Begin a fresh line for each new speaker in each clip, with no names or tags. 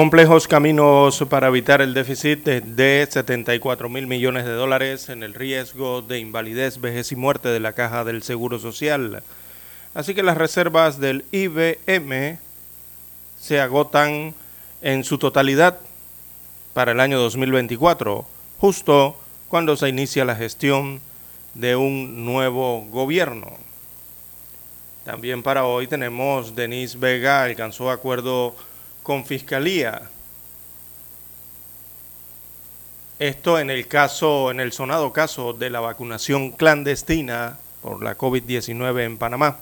Complejos caminos para evitar el déficit de 74 mil millones de dólares en el riesgo de invalidez, vejez y muerte de la caja del Seguro Social. Así que las reservas del IBM se agotan en su totalidad para el año 2024, justo cuando se inicia la gestión de un nuevo gobierno. También para hoy tenemos Denise Vega alcanzó acuerdo con fiscalía. Esto en el caso, en el sonado caso de la vacunación clandestina por la COVID-19 en Panamá.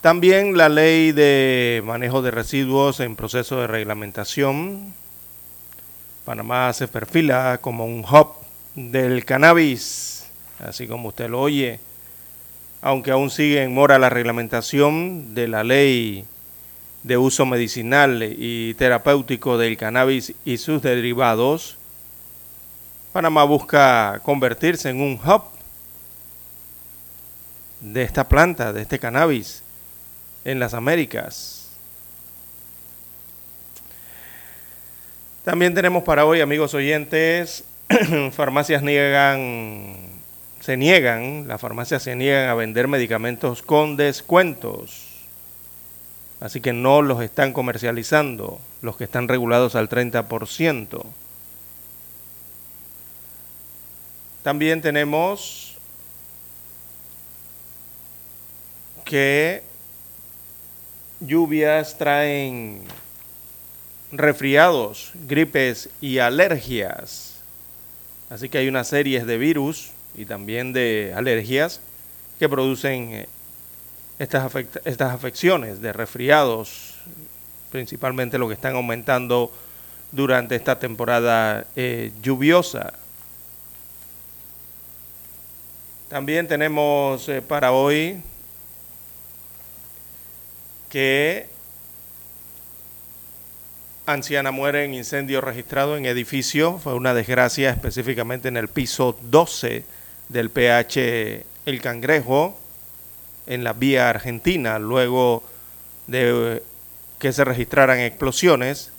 También la ley de manejo de residuos en proceso de reglamentación. Panamá se perfila como un hub del cannabis, así como usted lo oye, aunque aún sigue en mora la reglamentación de la ley de uso medicinal y terapéutico del cannabis y sus derivados, Panamá busca convertirse en un hub de esta planta, de este cannabis, en las Américas. También tenemos para hoy, amigos oyentes, farmacias niegan, se niegan, las farmacias se niegan a vender medicamentos con descuentos. Así que no los están comercializando, los que están regulados al 30%. También tenemos que lluvias traen resfriados, gripes y alergias. Así que hay una serie de virus y también de alergias que producen estas, estas afecciones de resfriados, principalmente lo que están aumentando durante esta temporada eh, lluviosa. También tenemos eh, para hoy que anciana muere en incendio registrado en edificio. Fue una desgracia específicamente en el piso 12 del PH El Cangrejo en la vía argentina luego de que se registraran explosiones.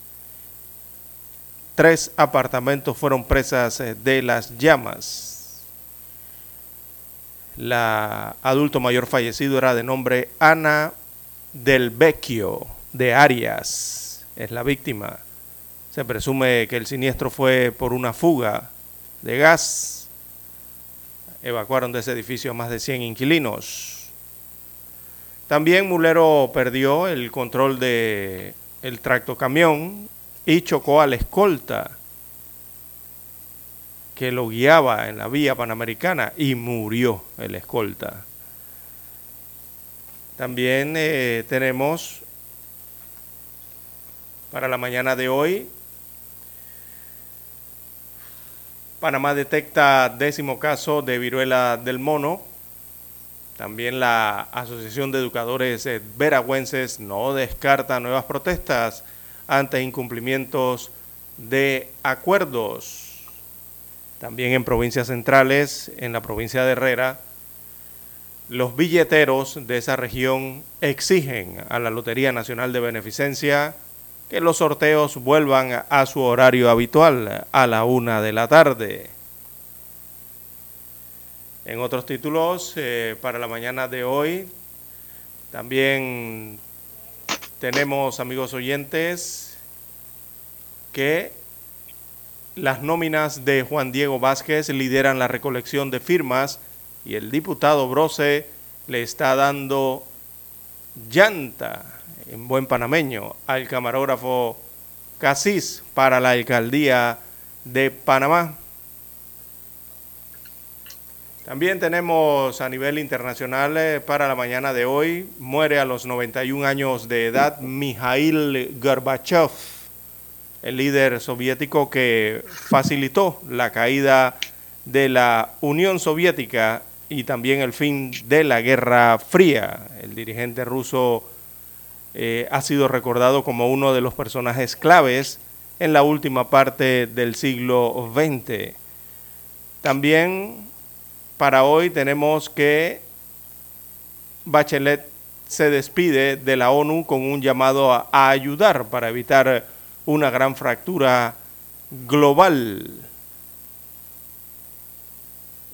Tres apartamentos fueron presas eh, de las llamas. La adulto mayor fallecido era de nombre Ana del Vecchio de Arias. Es la víctima. Se presume que el siniestro fue por una fuga de gas. Evacuaron de ese edificio a más de 100 inquilinos. También Mulero perdió el control de el tractocamión y chocó a la escolta que lo guiaba en la vía panamericana y murió el escolta. También eh, tenemos para la mañana de hoy, Panamá detecta décimo caso de viruela del mono también la Asociación de Educadores eh, Veragüenses no descarta nuevas protestas ante incumplimientos de acuerdos. También en provincias centrales, en la provincia de Herrera, los billeteros de esa región exigen a la Lotería Nacional de Beneficencia que los sorteos vuelvan a su horario habitual a la una de la tarde. En otros títulos, eh, para la mañana de hoy, también tenemos, amigos oyentes, que las nóminas de Juan Diego Vázquez lideran la recolección de firmas y el diputado Brose le está dando llanta en buen panameño al camarógrafo Casís para la alcaldía de Panamá. También tenemos a nivel internacional eh, para la mañana de hoy, muere a los 91 años de edad Mikhail Gorbachev, el líder soviético que facilitó la caída de la Unión Soviética y también el fin de la Guerra Fría. El dirigente ruso eh, ha sido recordado como uno de los personajes claves en la última parte del siglo XX. También para hoy tenemos que Bachelet se despide de la ONU con un llamado a, ayudar para evitar una gran fractura global.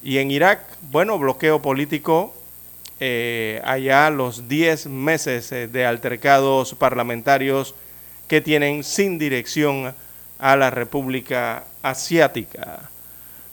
Y en Irak, bueno, bloqueo político eh, allá los 10 meses eh, de altercados parlamentarios que tienen sin dirección a la República Asiática.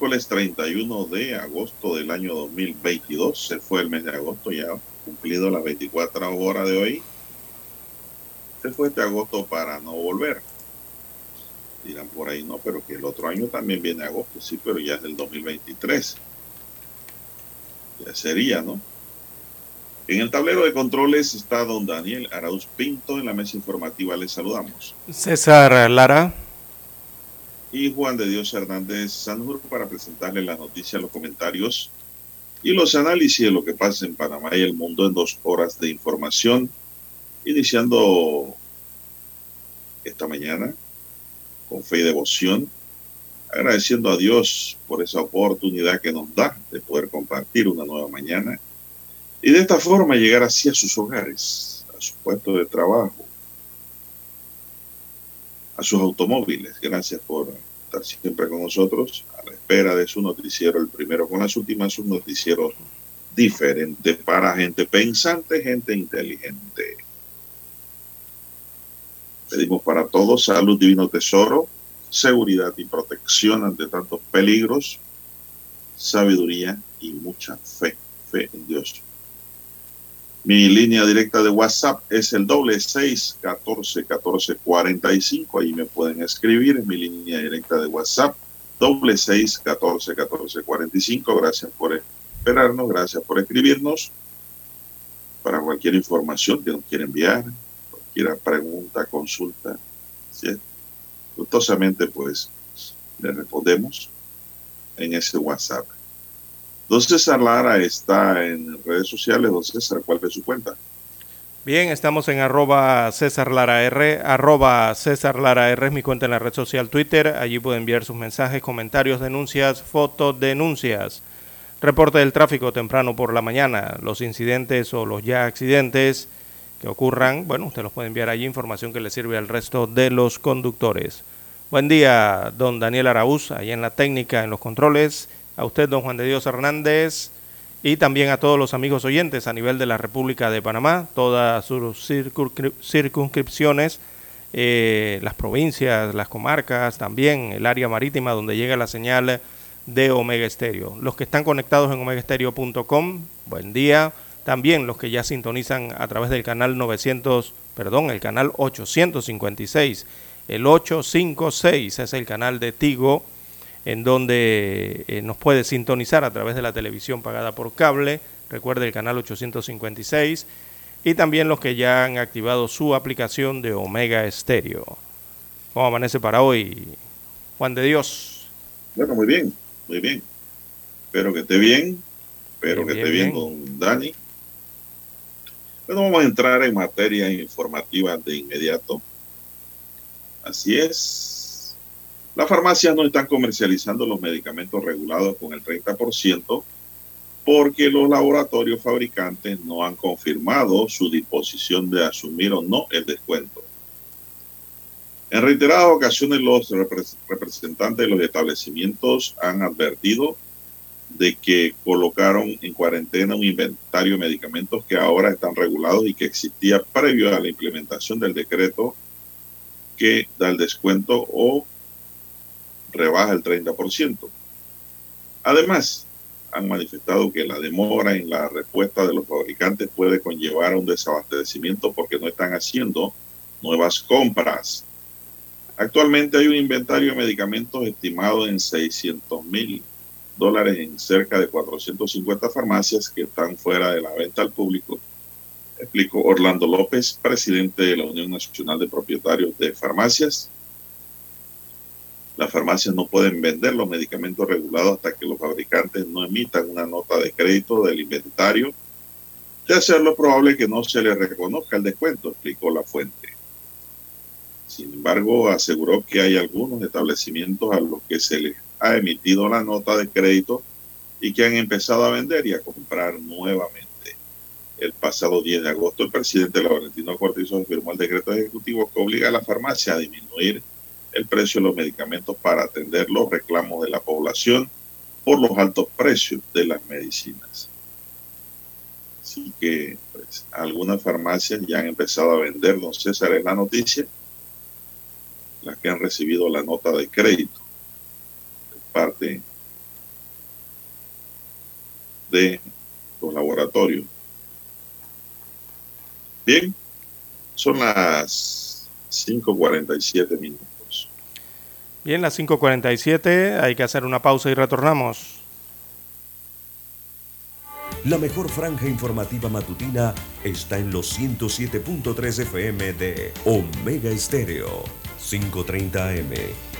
Miércoles 31 de agosto del año 2022. Se fue el mes de agosto, ya cumplido las 24 horas de hoy. Se fue este agosto para no volver. Dirán por ahí, no, pero que el otro año también viene agosto, sí, pero ya es del 2023. Ya sería, ¿no? En el tablero de controles está don Daniel Arauz Pinto. En la mesa informativa les saludamos.
César Lara
y Juan de Dios Hernández Sanjur para presentarle las noticias, los comentarios y los análisis de lo que pasa en Panamá y el mundo en dos horas de información, iniciando esta mañana con fe y devoción, agradeciendo a Dios por esa oportunidad que nos da de poder compartir una nueva mañana y de esta forma llegar así a sus hogares, a su puesto de trabajo, a sus automóviles. Gracias por estar siempre con nosotros a la espera de su noticiero, el primero con las últimas, un noticiero diferente para gente pensante, gente inteligente. Pedimos para todos salud, divino tesoro, seguridad y protección ante tantos peligros, sabiduría y mucha fe, fe en Dios mi línea directa de WhatsApp es el doble seis catorce catorce cuarenta y cinco. Ahí me pueden escribir en mi línea directa de WhatsApp. doble seis catorce catorce cuarenta y cinco. Gracias por esperarnos, gracias por escribirnos. Para cualquier información que nos quiera enviar, cualquier pregunta, consulta, gustosamente pues le respondemos en ese WhatsApp. Don César Lara está en redes sociales. Don César, ¿cuál es su cuenta?
Bien, estamos en arroba César Lara R, arroba César Lara R es mi cuenta en la red social Twitter. Allí puede enviar sus mensajes, comentarios, denuncias, fotos, denuncias. Reporte del tráfico temprano por la mañana, los incidentes o los ya accidentes que ocurran, bueno, usted los puede enviar allí, información que le sirve al resto de los conductores. Buen día, don Daniel Araúz, ahí en la técnica, en los controles. A usted, don Juan de Dios Hernández y también a todos los amigos oyentes a nivel de la República de Panamá, todas sus circunscripciones, eh, las provincias, las comarcas, también el área marítima donde llega la señal de Omega Estéreo. Los que están conectados en omegaestereo.com, buen día. También los que ya sintonizan a través del canal 900, perdón, el canal 856. El 856 es el canal de Tigo en donde eh, nos puede sintonizar a través de la televisión pagada por cable, recuerde el canal 856, y también los que ya han activado su aplicación de Omega Estéreo. ¿Cómo amanece para hoy, Juan de Dios?
Bueno, muy bien, muy bien. Espero que esté bien, espero que esté bien, don Dani. Bueno, vamos a entrar en materia informativa de inmediato. Así es, las farmacias no están comercializando los medicamentos regulados con el 30% porque los laboratorios fabricantes no han confirmado su disposición de asumir o no el descuento. En reiteradas ocasiones los representantes de los establecimientos han advertido de que colocaron en cuarentena un inventario de medicamentos que ahora están regulados y que existía previo a la implementación del decreto que da el descuento o rebaja el 30%. Además, han manifestado que la demora en la respuesta de los fabricantes puede conllevar a un desabastecimiento porque no están haciendo nuevas compras. Actualmente hay un inventario de medicamentos estimado en 600 mil dólares en cerca de 450 farmacias que están fuera de la venta al público, explicó Orlando López, presidente de la Unión Nacional de Propietarios de Farmacias las farmacias no pueden vender los medicamentos regulados hasta que los fabricantes no emitan una nota de crédito del inventario. De hacerlo probable que no se le reconozca el descuento, explicó la fuente. Sin embargo, aseguró que hay algunos establecimientos a los que se les ha emitido la nota de crédito y que han empezado a vender y a comprar nuevamente. El pasado 10 de agosto, el presidente Laurentino Cortizo firmó el decreto ejecutivo que obliga a la farmacia a disminuir el precio de los medicamentos para atender los reclamos de la población por los altos precios de las medicinas. Así que pues, algunas farmacias ya han empezado a vender, don César, es la noticia, las que han recibido la nota de crédito de parte de los laboratorios. Bien, son las 5.47 minutos.
Bien, las 5.47, hay que hacer una pausa y retornamos.
La mejor franja informativa matutina está en los 107.3 FM de Omega Estéreo. 5.30 AM.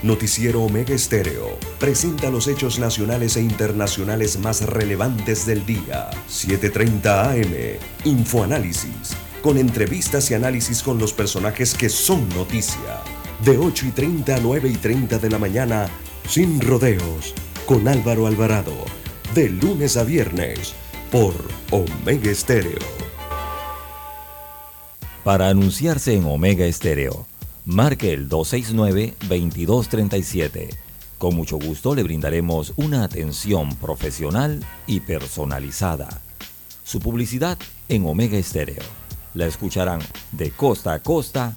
Noticiero Omega Estéreo. Presenta los hechos nacionales e internacionales más relevantes del día. 7.30 AM. Infoanálisis. Con entrevistas y análisis con los personajes que son noticia de 8 y 30 a 9 y 30 de la mañana, sin rodeos, con Álvaro Alvarado, de lunes a viernes, por Omega Estéreo.
Para anunciarse en Omega Estéreo, marque el 269-2237. Con mucho gusto le brindaremos una atención profesional y personalizada. Su publicidad en Omega Estéreo. La escucharán de costa a costa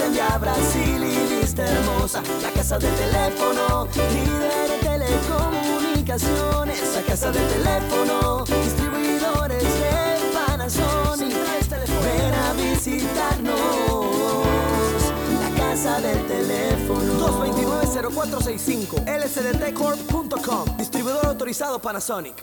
en Via Brasil y Vista Hermosa. La casa del teléfono, líder de telecomunicaciones. La casa del teléfono, distribuidores de Panasonic. Ven a visitarnos. La casa del teléfono.
229-0465 lsdtcorp.com Distribuidor autorizado Panasonic.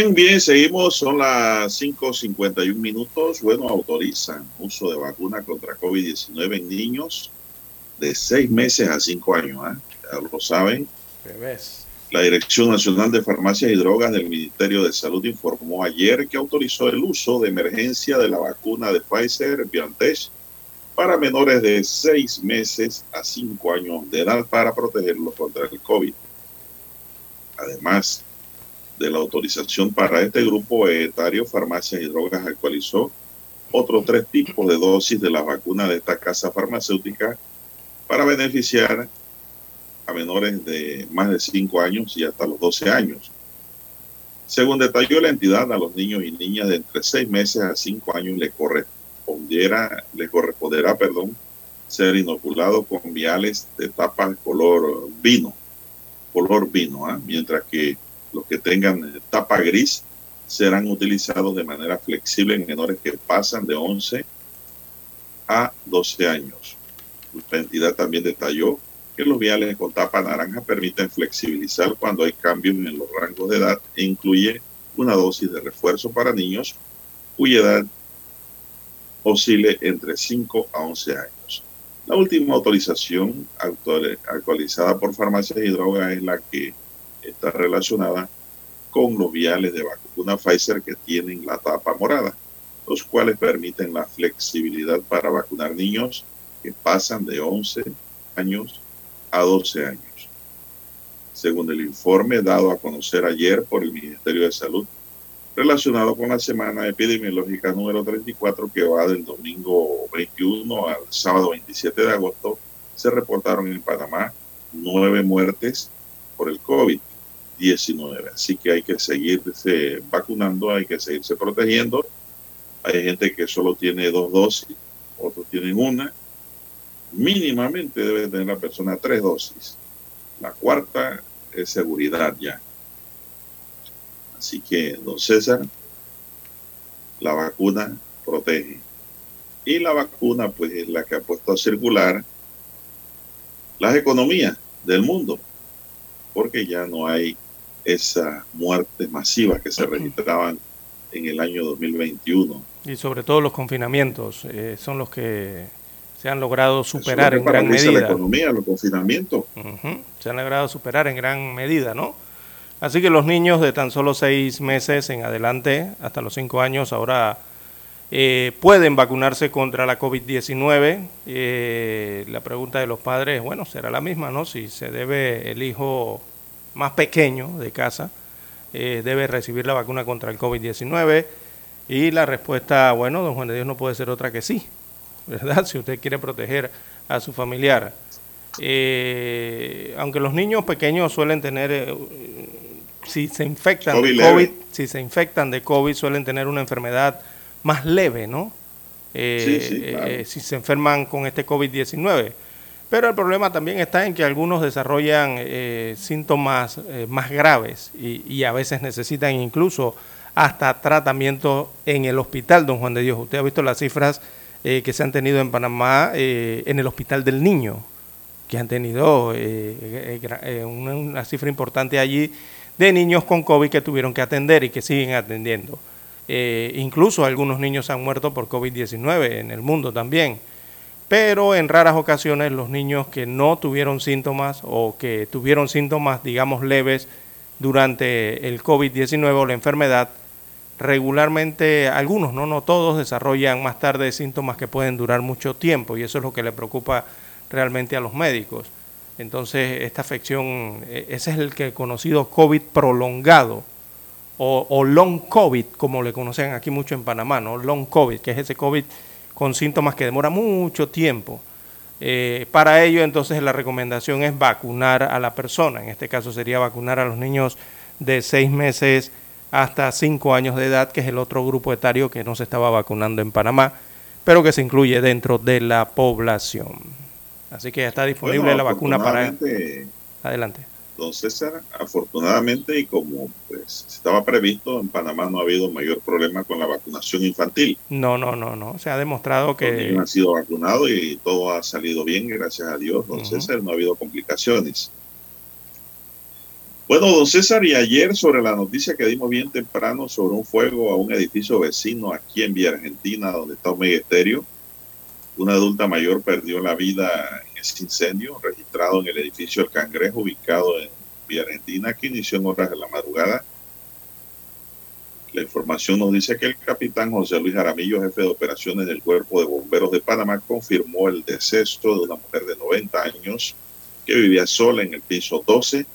Bien, bien, seguimos, son las 5.51 minutos. Bueno, autorizan uso de vacuna contra COVID-19 en niños de 6 meses a 5 años. ¿eh? Ya lo saben.
Bebés.
La Dirección Nacional de Farmacias y Drogas del Ministerio de Salud informó ayer que autorizó el uso de emergencia de la vacuna de Pfizer BioNTech para menores de 6 meses a 5 años de edad para protegerlos contra el COVID. Además, de la autorización para este grupo etario, Farmacias y Drogas actualizó otros tres tipos de dosis de la vacuna de esta casa farmacéutica para beneficiar a menores de más de 5 años y hasta los 12 años. Según detalló la entidad, a los niños y niñas de entre 6 meses a 5 años le correspondiera, le corresponderá ser inoculado con viales de tapa color vino, color vino, ¿ah? mientras que los que tengan tapa gris serán utilizados de manera flexible en menores que pasan de 11 a 12 años. La entidad también detalló que los viales con tapa naranja permiten flexibilizar cuando hay cambios en los rangos de edad e incluye una dosis de refuerzo para niños cuya edad oscile entre 5 a 11 años. La última autorización actualizada por Farmacias y Drogas es la que está relacionada con los viales de vacuna Pfizer que tienen la tapa morada, los cuales permiten la flexibilidad para vacunar niños que pasan de 11 años a 12 años. Según el informe dado a conocer ayer por el Ministerio de Salud, relacionado con la semana epidemiológica número 34 que va del domingo 21 al sábado 27 de agosto, se reportaron en Panamá nueve muertes por el COVID 19. Así que hay que seguirse vacunando, hay que seguirse protegiendo. Hay gente que solo tiene dos dosis, otros tienen una. Mínimamente debe tener la persona tres dosis. La cuarta es seguridad ya. Así que, don César, la vacuna protege. Y la vacuna, pues, es la que ha puesto a circular las economías del mundo, porque ya no hay esas muertes masivas que se registraban en el año 2021.
Y sobre todo los confinamientos eh, son los que se han logrado superar en gran medida.
La economía, los confinamientos.
Se han logrado superar en gran medida, ¿no? Así que los niños de tan solo seis meses en adelante, hasta los cinco años, ahora eh, pueden vacunarse contra la COVID-19. Eh, la pregunta de los padres, bueno, será la misma, ¿no? Si se debe el hijo más pequeño de casa eh, debe recibir la vacuna contra el COVID-19? Y la respuesta, bueno, don Juan de Dios no puede ser otra que sí, ¿verdad? Si usted quiere proteger a su familiar. Eh, aunque los niños pequeños suelen tener, eh, si se infectan de COVID, si se infectan de COVID, suelen tener una enfermedad más leve, ¿no? si se enferman con este COVID-19. Pero el problema también está en que algunos desarrollan síntomas más graves y, a veces necesitan incluso hasta tratamiento en el hospital, don Juan de Dios. Usted ha visto las cifras que se han tenido en Panamá en el hospital del niño que han tenido eh, eh, eh, una, cifra importante allí de niños con COVID que tuvieron que atender y que siguen atendiendo. incluso algunos niños han muerto por COVID-19 en el mundo también. Pero en raras ocasiones los niños que no tuvieron síntomas o que tuvieron síntomas, digamos, leves durante el COVID-19 o la enfermedad, regularmente algunos, no, no todos, desarrollan más tarde síntomas que pueden durar mucho tiempo y eso es lo que le preocupa realmente a los médicos. Entonces, esta afección, e, ese es el que conocido COVID prolongado o, long COVID, como le conocen aquí mucho en Panamá, ¿no? Long COVID, que es ese COVID con síntomas que demora mucho tiempo. Eh, para ello, entonces, la recomendación es vacunar a la persona. En este caso sería vacunar a los niños de seis meses hasta cinco años de edad, que es el otro grupo etario que no se estaba vacunando en Panamá, pero que se incluye dentro de la población. Así que ya está disponible la vacuna para... Adelante.
Don César, afortunadamente y como pues estaba previsto, en Panamá no ha habido mayor problema con la vacunación infantil.
No, no, no, no. Se ha demostrado que...
Los han sido vacunados y todo ha salido bien, gracias a Dios. Don César, no ha habido complicaciones. Bueno, don César, y ayer sobre la noticia que dimos bien temprano sobre un fuego a un edificio vecino aquí en Villa Argentina, donde está Omega Estéreo, una adulta mayor perdió la vida ese incendio registrado en el edificio El Cangrejo, ubicado en Villa Argentina, que inició en horas de la madrugada. La información nos dice que el capitán José Luis Jaramillo, jefe de operaciones del Cuerpo de Bomberos de Panamá, confirmó el deceso de una mujer de 90 años que vivía sola en el piso 12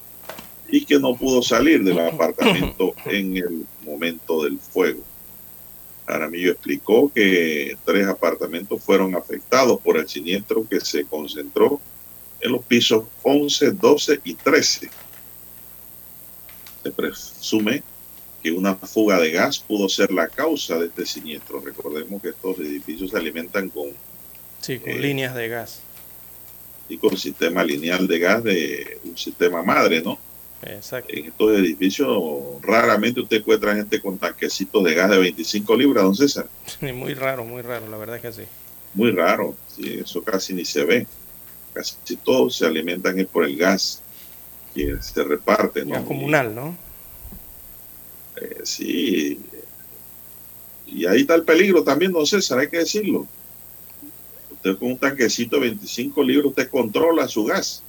y que no pudo salir del apartamento en el momento del fuego. Aramillo explicó que tres apartamentos fueron afectados por el siniestro que se concentró en los pisos 11, 12 y 13. Se presume que una fuga de gas pudo ser la causa de este siniestro. Recordemos que estos edificios se alimentan con,
sí, con líneas de gas.
Y con sistema lineal de gas de un sistema madre, ¿no?
Exacto.
En estos edificios raramente usted encuentra gente con tanquecitos de gas de 25 libras, don César.
muy raro, muy raro, la verdad es que sí.
Muy raro, sí, eso casi ni se ve. Casi todos se alimentan por el gas que se reparte. ¿no?
Gas comunal, ¿no?
Eh, sí. Y ahí está el peligro también, don César, hay que decirlo. Usted con un tanquecito de 25 libras, usted controla su gas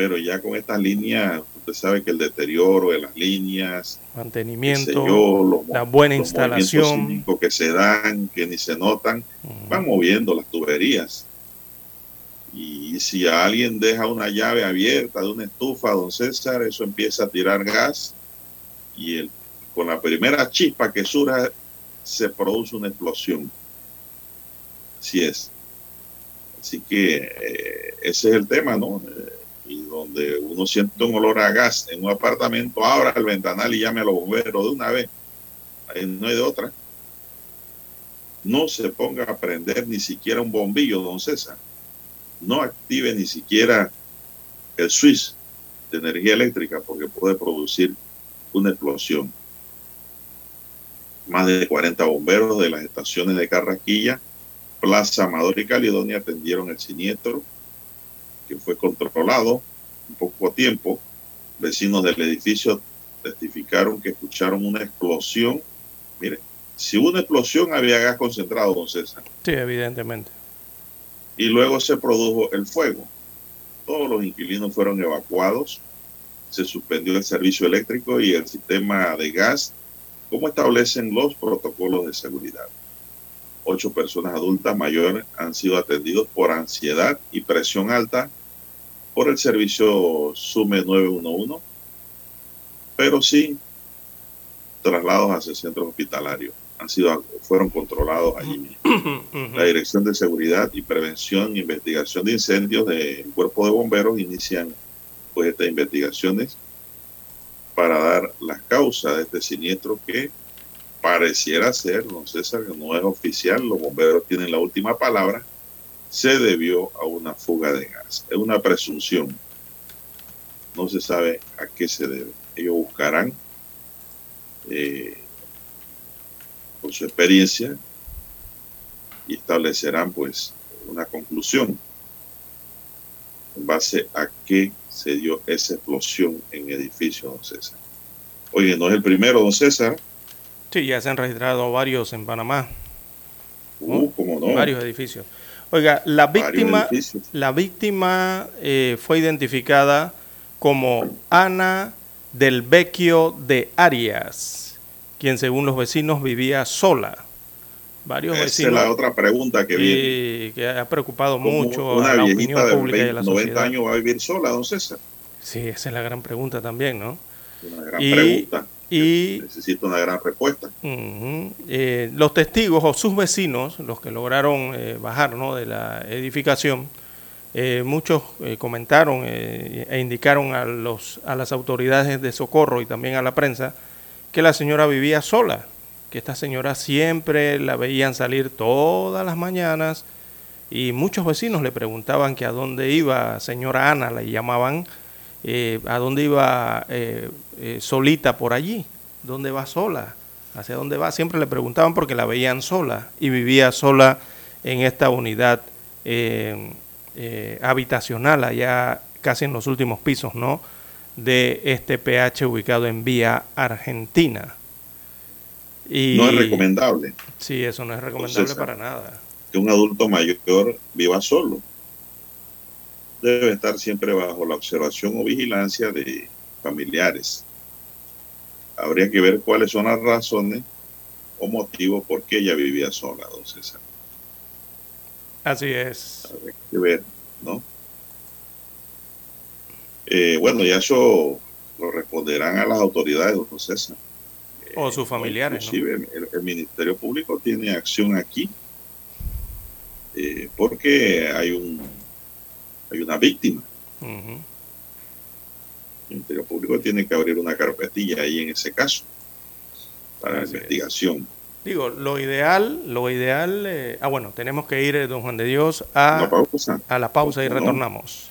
pero ya con estas líneas, usted sabe que el deterioro de las líneas,
mantenimiento, la buena instalación,
que se dan, que ni se notan, van moviendo las tuberías. Y si alguien deja una llave abierta de una estufa, don César, eso empieza a tirar gas y el, con la primera chispa que surja se produce una explosión. Así es. Así que eh, ese es el tema, ¿no? Eh, y donde uno siente un olor a gas en un apartamento, abra el ventanal y llame a los bomberos de una vez. No hay de otra. No se ponga a prender ni siquiera un bombillo, don César. No active ni siquiera el switch de energía eléctrica porque puede producir una explosión. Más de 40 bomberos de las estaciones de Carraquilla, Plaza Amador y Caledonia atendieron el siniestro que fue controlado un poco tiempo. Vecinos del edificio testificaron que escucharon una explosión. Mire, si hubo una explosión había gas concentrado, don César.
Sí, evidentemente.
Y luego se produjo el fuego. Todos los inquilinos fueron evacuados. Se suspendió el servicio eléctrico y el sistema de gas, como establecen los protocolos de seguridad. Ocho personas adultas mayores han sido atendidos por ansiedad y presión alta por el servicio SUME 911, pero sí traslados hacia centros hospitalarios. Han sido, fueron controlados allí mismo. La Dirección de Seguridad y Prevención e Investigación de Incendios del Cuerpo de Bomberos inician pues estas investigaciones para dar las causas de este siniestro que pareciera ser, don César, que no es oficial, los bomberos tienen la última palabra, se debió a una fuga de gas. Es una presunción. No se sabe a qué se debe. Ellos buscarán, eh, por su experiencia, y establecerán pues una conclusión en base a qué se dio esa explosión en el edificio, don César. Oye, no es el primero, don César.
Sí, ya se han registrado varios en Panamá.
Uh, ¿cómo no?
Varios edificios. Oiga, la víctima, la víctima eh, fue identificada como Ana del Vecchio de Arias, quien según los vecinos vivía sola. Varios
Esa
vecinos.
es la otra pregunta que viene.
que ha preocupado
¿Cómo
mucho
una
a la opinión
de
pública y a
20,
la
90
sociedad.
años va a vivir sola, don César?
Sí, esa es la gran pregunta también, ¿no?
Una gran
Y-
pregunta.
Y
Necesita una gran respuesta.
Eh, los testigos o sus vecinos, los que lograron eh, bajar ¿no? de la edificación, eh, muchos comentaron e indicaron a, los, a las autoridades de socorro y también a la prensa que la señora vivía sola, que esta señora siempre la veían salir todas las mañanas y muchos vecinos le preguntaban que a dónde iba señora Ana, la llamaban, eh, a dónde iba eh, eh, solita por allí, dónde va sola, hacia dónde va, siempre le preguntaban porque la veían sola y vivía sola en esta unidad eh, eh, habitacional allá casi en los últimos pisos, ¿no? De este PH ubicado en Vía Argentina. Y,
No es recomendable
Sí, eso no es recomendable para nada.
que un adulto mayor viva solo. Debe estar siempre bajo la observación o vigilancia de familiares. Habría que ver cuáles son las razones o motivos por qué ella vivía sola, don César.
Así es.
Habría que ver, ¿no? Eh, bueno, ya eso lo responderán a las autoridades, don César.
O sus familiares, ¿no?
Inclusive el, el Ministerio Público tiene acción aquí eh, porque hay un hay una víctima. El Ministerio Público tiene que abrir una carpetilla ahí en ese caso para la
Así es.
investigación.
Digo, lo ideal, lo ideal, eh, ah bueno, tenemos que ir, eh, don Juan de Dios, a,
pausa.
a la pausa y retornamos.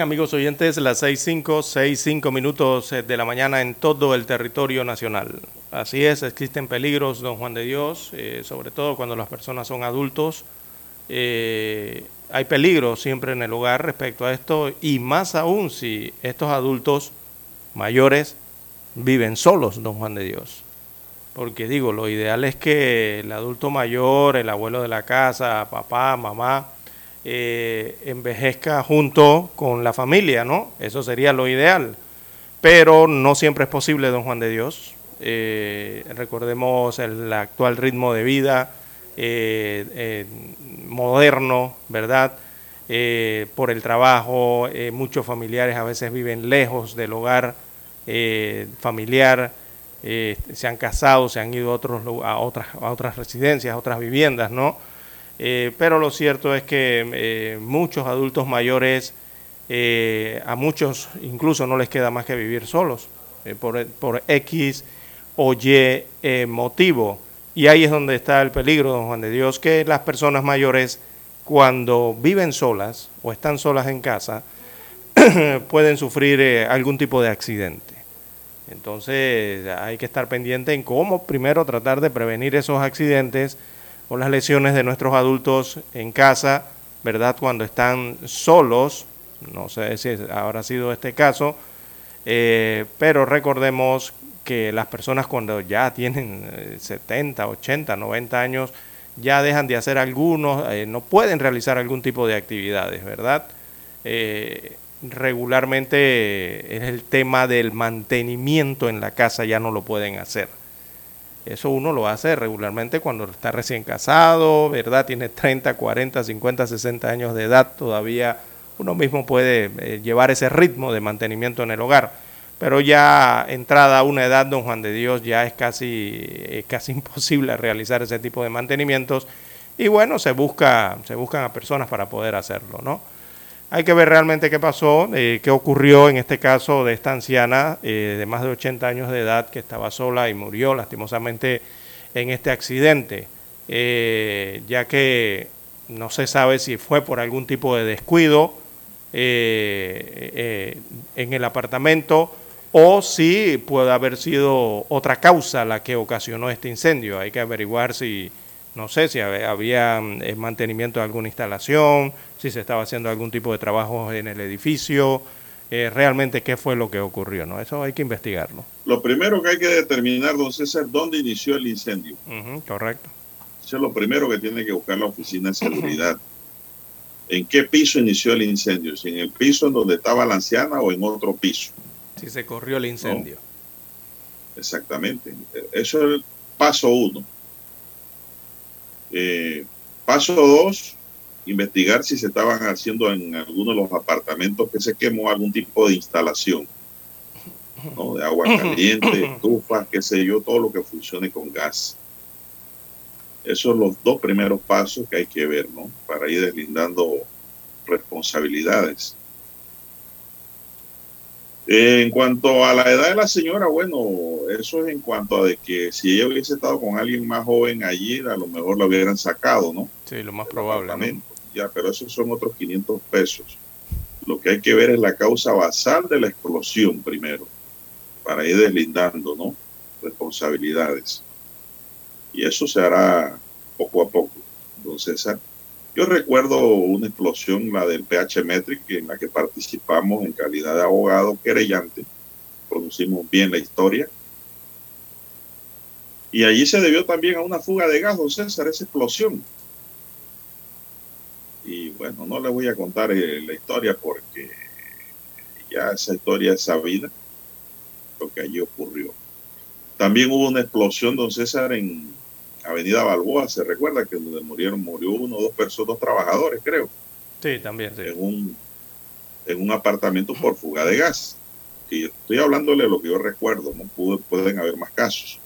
Amigos oyentes, las 6.5, 6.5 minutos eh, de la mañana en todo el territorio nacional. Así es, existen peligros, don Juan de Dios, eh, sobre todo cuando las personas son adultos. Eh, hay peligros siempre en el hogar respecto a esto y más aún si estos adultos mayores viven solos, don Juan de Dios. Porque digo, lo ideal es que el adulto mayor, el abuelo de la casa, papá, mamá, eh, envejezca junto con la familia, ¿no? Eso sería lo ideal. Pero no siempre es posible, don Juan de Dios. Eh, recordemos el actual ritmo de vida eh, moderno, ¿verdad? por el trabajo, muchos familiares a veces viven lejos del hogar familiar, se han casado, se han ido a, otros, otras, a otras residencias, a otras viviendas, ¿no? Eh, pero lo cierto es que eh, muchos adultos mayores, eh, a muchos incluso no les queda más que vivir solos por, por, X o Y motivo. Y ahí es donde está el peligro, don Juan de Dios, que las personas mayores cuando viven solas o están solas en casa pueden sufrir algún tipo de accidente. Entonces hay que estar pendiente en cómo primero tratar de prevenir esos accidentes o las lesiones de nuestros adultos en casa, ¿verdad? Cuando están solos, no sé si habrá sido este caso, eh, pero recordemos que las personas cuando ya tienen 70, 80, 90 años, ya dejan de hacer algunos, eh, no pueden realizar algún tipo de actividades, ¿verdad? Eh, regularmente es el tema del mantenimiento en la casa, ya no lo pueden hacer. Eso uno lo hace regularmente cuando está recién casado, ¿verdad? Tiene 30, 40, 50, 60 años de edad, todavía uno mismo puede eh, llevar ese ritmo de mantenimiento en el hogar. Pero ya entrada a una edad, don Juan de Dios, ya es casi, casi imposible realizar ese tipo de mantenimientos. Y bueno, se, busca, se buscan a personas para poder hacerlo, ¿no? Hay que ver realmente qué pasó, eh, qué ocurrió en este caso de esta anciana eh, de más de 80 años de edad que estaba sola y murió lastimosamente en este accidente, eh, ya que no se sabe si fue por algún tipo de descuido en el apartamento o si puede haber sido otra causa la que ocasionó este incendio. Hay que averiguar si no sé si había mm, mantenimiento de alguna instalación, si se estaba haciendo algún tipo de trabajo en el edificio, eh, realmente qué fue lo que ocurrió, ¿no? Eso hay que investigarlo.
Lo primero que hay que determinar, don César, dónde inició el incendio.
correcto.
Eso es lo primero que tiene que buscar la oficina de seguridad. ¿En qué piso inició el incendio? ¿Si en el piso en donde estaba la anciana o en otro piso?
Si se corrió el incendio.
Exactamente. Eso es el paso uno. Eh, paso dos, investigar si se estaban haciendo en alguno de los apartamentos que se quemó algún tipo de instalación, ¿no? de agua caliente, estufas, qué sé yo, todo lo que funcione con gas. Esos son los dos primeros pasos que hay que ver, ¿no? Para ir deslindando responsabilidades. En cuanto a la edad de la señora, bueno, eso es en cuanto a de que si ella hubiese estado con alguien más joven allí, a lo mejor la hubieran sacado, ¿no?
Sí, lo más probable.
Ya, pero esos son otros 500 pesos. Lo que hay que ver es la causa basal de la explosión primero, para ir deslindando, ¿no? Responsabilidades. Y eso se hará poco a poco. Entonces, yo recuerdo una explosión, la del PH Metric, en la que participamos en calidad de abogado querellante. Producimos bien la historia. Y allí se debió también a una fuga de gas, don César, esa explosión. Y bueno, no le voy a contar eh, la historia porque ya esa historia es sabida, lo que allí ocurrió. También hubo una explosión, don César, en Avenida Balboa, se recuerda que donde murieron, murió uno o dos personas, dos trabajadores, creo.
Sí, también, sí.
En un, en un apartamento por fuga de gas. Y estoy hablándole de lo que yo recuerdo, no pueden haber más casos.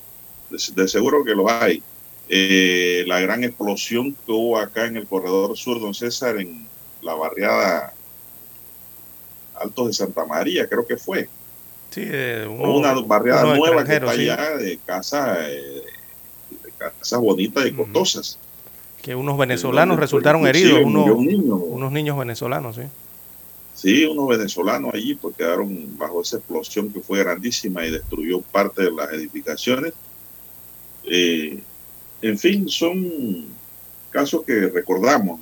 De, seguro que lo hay. Eh, la gran explosión que hubo acá en el corredor sur, don César, en la barriada Altos de Santa María, creo que fue.
Sí, eh,
una barriada nueva que está allá de casas eh, casas bonitas y costosas.
Que unos venezolanos resultaron heridos, unos, unos niños venezolanos, sí.
Sí, unos venezolanos allí pues quedaron bajo esa explosión que fue grandísima y destruyó parte de las edificaciones. Eh, en fin, son casos que recordamos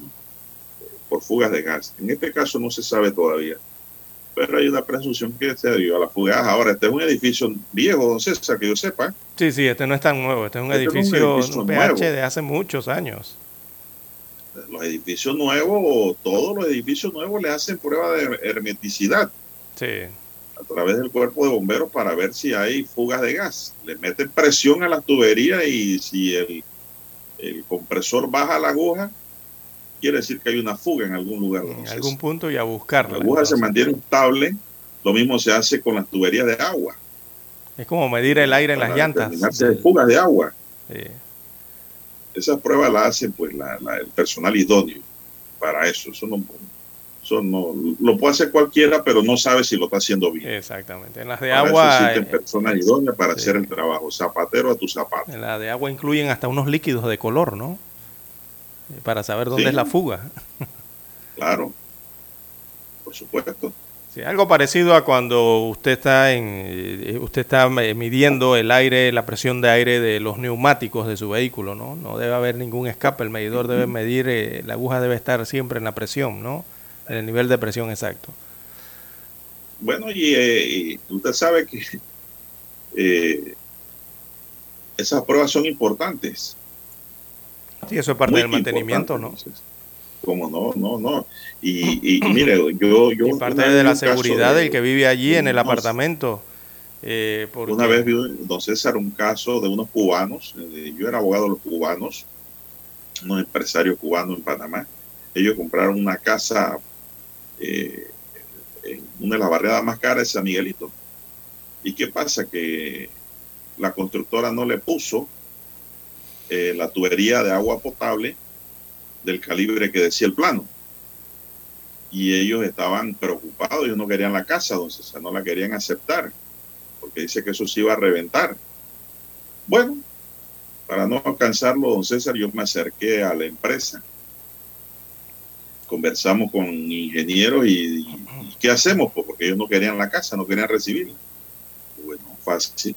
por fugas de gas. En este caso no se sabe todavía, pero hay una presunción que se dio a las fugas. Ahora, este es un edificio viejo, don César, que yo sepa.
Sí, sí, este no es tan nuevo, este es un, este edificio, un PH de hace muchos años
los edificios nuevos, todos los edificios nuevos le hacen prueba de hermeticidad.
Sí.
A través del cuerpo de bomberos para ver si hay fugas de gas. Le meten presión a las tuberías y si el, el compresor baja la aguja, quiere decir que hay una fuga en algún lugar.
En algún punto y a buscarla.
La aguja se mantiene estable. Lo mismo se hace con las tuberías de agua.
Es como medir el aire en las llantas.
De fugas de agua. Sí. Esas pruebas las hace pues el personal idóneo para eso. Eso no, eso no lo puede hacer cualquiera, pero no sabe si lo está haciendo bien.
Exactamente. En las de agua.
existen eh, personas idóneas para hacer el trabajo. Zapatero a tu zapato.
En las de agua incluyen hasta unos líquidos de color, ¿no? Para saber dónde es la fuga.
claro. Por supuesto.
Sí, algo parecido a cuando usted está en eh, usted está midiendo el aire, la presión de aire de los neumáticos de su vehículo, ¿no? No debe haber ningún escape, el medidor debe medir, eh, la aguja debe estar siempre en la presión, ¿no? En el nivel de presión exacto.
Bueno, y, eh, usted sabe que esas pruebas son importantes.
Sí, eso es parte del mantenimiento, ¿no?
como no, no, no. Y, mire, yo... yo
parte de la seguridad del que vive allí en el apartamento.
Eh, Una vez vi, don César, un caso de unos cubanos, eh, yo era abogado de los cubanos, unos empresarios cubanos en Panamá. Ellos compraron una casa eh, en una de las barriadas más caras de San Miguelito. ¿Y qué pasa? Que la constructora no le puso la tubería de agua potable del calibre que decía el plano. Y ellos estaban preocupados, ellos no querían la casa, don César, no la querían aceptar, porque dice que eso se iba a reventar. Bueno, para no alcanzarlo, don César, yo me acerqué a la empresa. Conversamos con ingenieros y, ¿qué hacemos? Pues porque ellos no querían la casa, no querían recibirla. Bueno, fácil.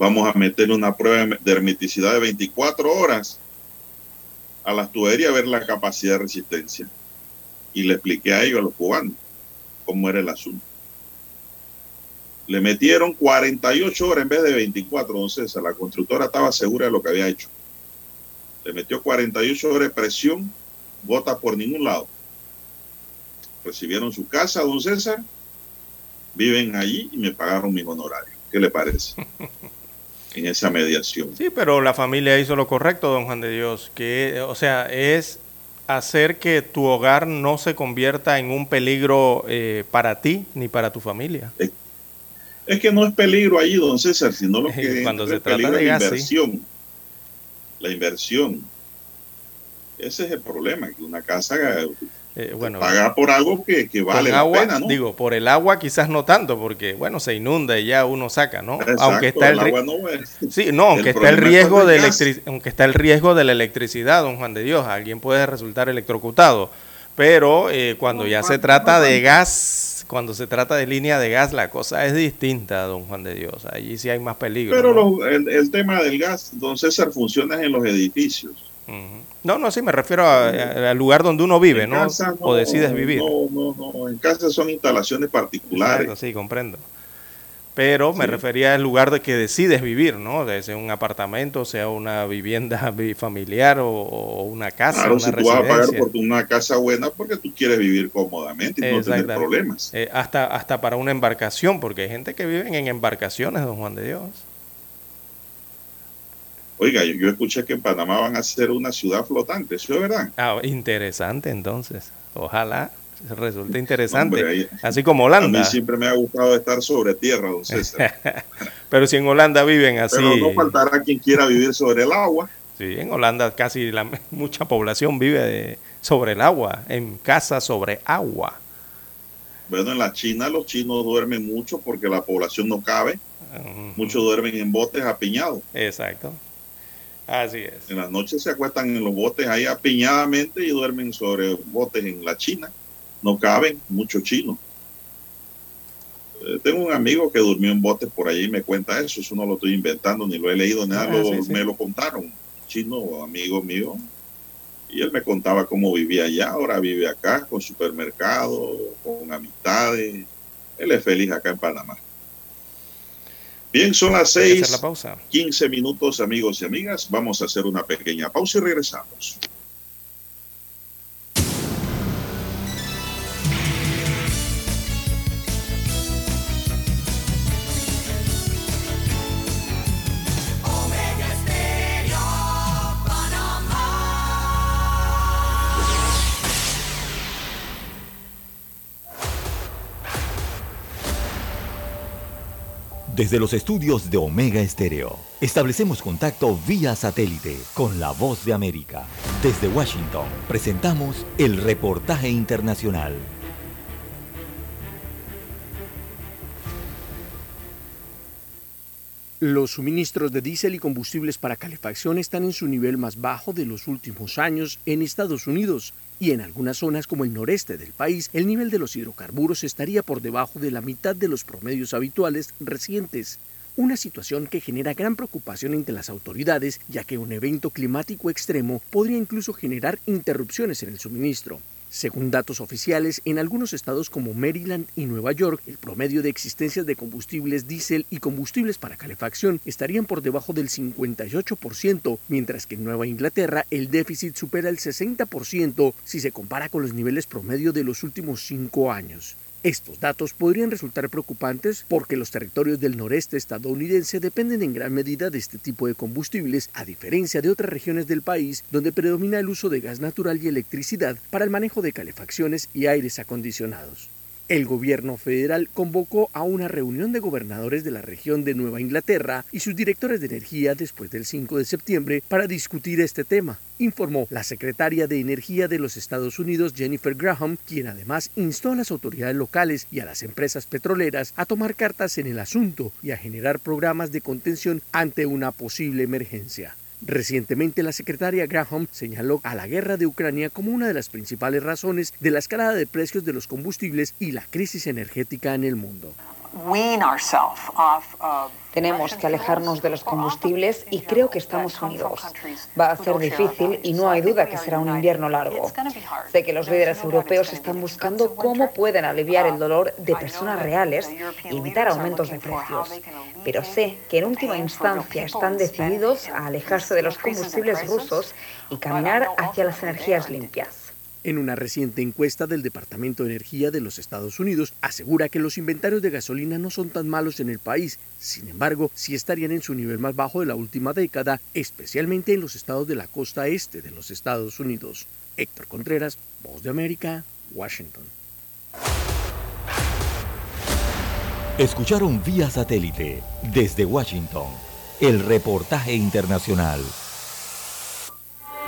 Vamos a meterle una prueba de hermeticidad de 24 horas a las tuberías a ver la capacidad de resistencia. Y le expliqué a ellos, a los cubanos, cómo era el asunto. Le metieron 48 horas en vez de 24, don César. La constructora estaba segura de lo que había hecho. Le metió 48 horas de presión, bota por ningún lado. Recibieron su casa, don César, viven allí y me pagaron mi honorario. ¿Qué le parece? en esa mediación.
Sí, pero la familia hizo lo correcto, don Juan de Dios, que, o sea, es hacer que tu hogar no se convierta en un peligro eh, para ti ni para tu familia.
Es, que no es peligro ahí, don César, sino lo que
Cuando se trata de
la inversión. La inversión. Ese es el problema, que una casa eh, bueno, pagar por algo que, vale la pena, ¿no?
Digo, por el agua quizás no tanto, porque bueno, se inunda y ya uno saca, ¿no? aunque está el, agua no Sí, no, aunque está el riesgo de aunque está el riesgo de la electricidad, don Juan de Dios, alguien puede resultar electrocutado, pero eh, cuando ya se trata de gas, cuando se trata de línea de gas, la cosa es distinta, don Juan de Dios, allí sí hay más peligro.
Pero el, el tema del gas, don César, funciona en los edificios
no, no, sí, me refiero al lugar donde uno vive, ¿no? o decides vivir.
No, no, no, en casa son instalaciones particulares.
sí, comprendo. Pero me refería al lugar de que decides vivir, ¿no? Sea un apartamento, sea una vivienda familiar o, una casa, claro, si tú vas a pagar
por una casa buena porque tú quieres vivir cómodamente y no tener problemas.
Eh, hasta, hasta para una embarcación, porque hay gente que vive en embarcaciones, don Juan de Dios.
Oiga, yo, escuché que en Panamá van a ser una ciudad flotante, ¿eso es verdad?
Ah, interesante entonces. Ojalá resulte interesante. Así como Holanda.
A mí siempre me ha gustado estar sobre tierra, don César.
Pero si en Holanda viven así. Pero
no faltará quien quiera vivir sobre el agua.
Sí, en Holanda casi la, mucha población vive sobre el agua, en casas sobre agua.
Bueno, en la China los chinos duermen mucho porque la población no cabe. Muchos duermen en botes apiñados.
Exacto. Así es.
En las noches se acuestan en los botes ahí apiñadamente y duermen sobre botes en la China. No caben muchos chinos. Eh, tengo un amigo que durmió en botes por allí y me cuenta eso. Eso no lo estoy inventando ni lo he leído, nada. Ah, me lo contaron. Chino, amigo mío. Y él me contaba cómo vivía allá. Ahora vive acá con supermercado, con amistades. Él es feliz acá en Panamá. Bien, son las seis, quince minutos, amigos y amigas. Vamos a hacer una pequeña pausa y regresamos.
Desde los estudios de Omega Estéreo, establecemos contacto vía satélite con la voz de América. Desde Washington, presentamos el reportaje internacional.
Los suministros de diésel y combustibles para calefacción están en su nivel más bajo de los últimos años en Estados Unidos y en algunas zonas como el noreste del país el nivel de los hidrocarburos estaría por debajo de la mitad de los promedios habituales recientes. Una situación que genera gran preocupación entre las autoridades, ya que un evento climático extremo podría incluso generar interrupciones en el suministro. Según datos oficiales, en algunos estados como Maryland y Nueva York, el promedio de existencias de combustibles diésel y combustibles para calefacción estarían por debajo del 58%, mientras que en Nueva Inglaterra el déficit supera el 60% si se compara con los niveles promedio de los últimos cinco años. Estos datos podrían resultar preocupantes porque los territorios del noreste estadounidense dependen en gran medida de este tipo de combustibles, a diferencia de otras regiones del país donde predomina el uso de gas natural y electricidad para el manejo de calefacciones y aires acondicionados. El gobierno federal convocó a una reunión de gobernadores de la región de Nueva Inglaterra y sus directores de energía después del 5 de septiembre para discutir este tema, informó la secretaria de Energía de los Estados Unidos Jennifer Graham, quien además instó a las autoridades locales y a las empresas petroleras a tomar cartas en el asunto y a generar programas de contención ante una posible emergencia. Recientemente la secretaria Graham señaló a la guerra de Ucrania como una de las principales razones de la escalada de precios de los combustibles y la crisis energética en el mundo.
Tenemos que alejarnos de los combustibles y creo que estamos unidos. Va a ser difícil y no hay duda que será un invierno largo. Sé que los líderes europeos están buscando cómo pueden aliviar el dolor de personas reales y evitar aumentos de precios. Pero sé que en última instancia están decididos a alejarse de los combustibles rusos y caminar hacia las energías limpias.
En una reciente encuesta del Departamento de Energía de los Estados Unidos, asegura que los inventarios de gasolina no son tan malos en el país, sin embargo, sí estarían en su nivel más bajo de la última década, especialmente en los estados de la costa este de los Estados Unidos. Héctor Contreras, Voz de América, Washington.
Escucharon vía satélite desde Washington el reportaje internacional.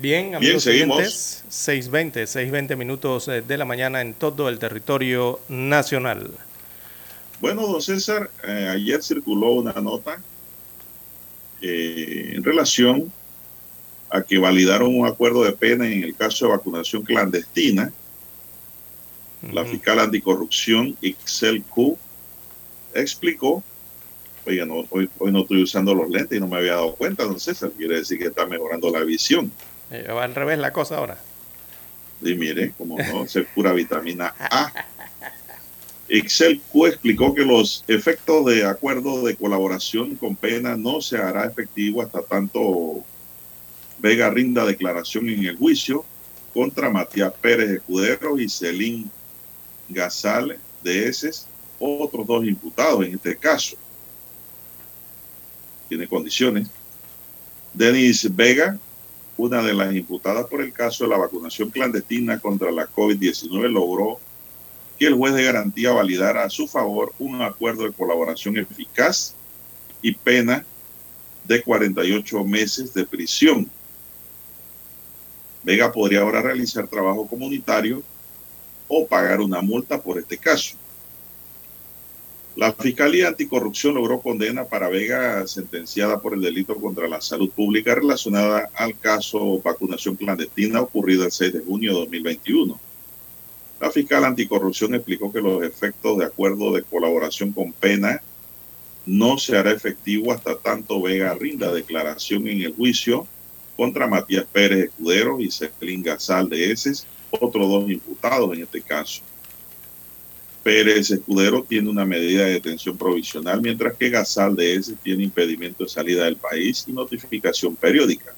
Bien, amigos Bien, 6.20, 6.20 minutos eh, de la mañana en todo el territorio nacional.
Bueno, don César, eh, ayer circuló una nota eh, en relación a que validaron un acuerdo de pena en el caso de vacunación clandestina. La fiscal anticorrupción, Ixel Q, explicó, oiga, hoy, hoy, no estoy usando los lentes y no me había dado cuenta, don César, quiere decir que está mejorando la visión.
Eh, va al revés la cosa ahora.
Y mire, como no, es pura vitamina A. Excel Q explicó que los efectos de acuerdo de colaboración con pena no se hará efectivo hasta tanto Vega rinda declaración en el juicio contra Matías Pérez Escudero y Celín Gazal de eses, otros dos imputados en este caso. Tiene condiciones. Denis Vega, una de las imputadas por el caso de la vacunación clandestina contra la COVID-19, logró que el juez de garantía validara a su favor un acuerdo de colaboración eficaz y pena de 48 meses de prisión. Vega podría ahora realizar trabajo comunitario o pagar una multa por este caso. La Fiscalía Anticorrupción logró condena para Vega sentenciada por el delito contra la salud pública relacionada al caso vacunación clandestina ocurrido el 6 de junio de 2021. La fiscal anticorrupción explicó que los efectos de acuerdo de colaboración con pena no se hará efectivo hasta tanto Vega rinda declaración en el juicio contra Matías Pérez Escudero y Celín Gazal de Eses, otros dos imputados en este caso. Pérez Escudero tiene una medida de detención provisional, mientras que Gazal de Eses tiene impedimento de salida del país y notificación periódica.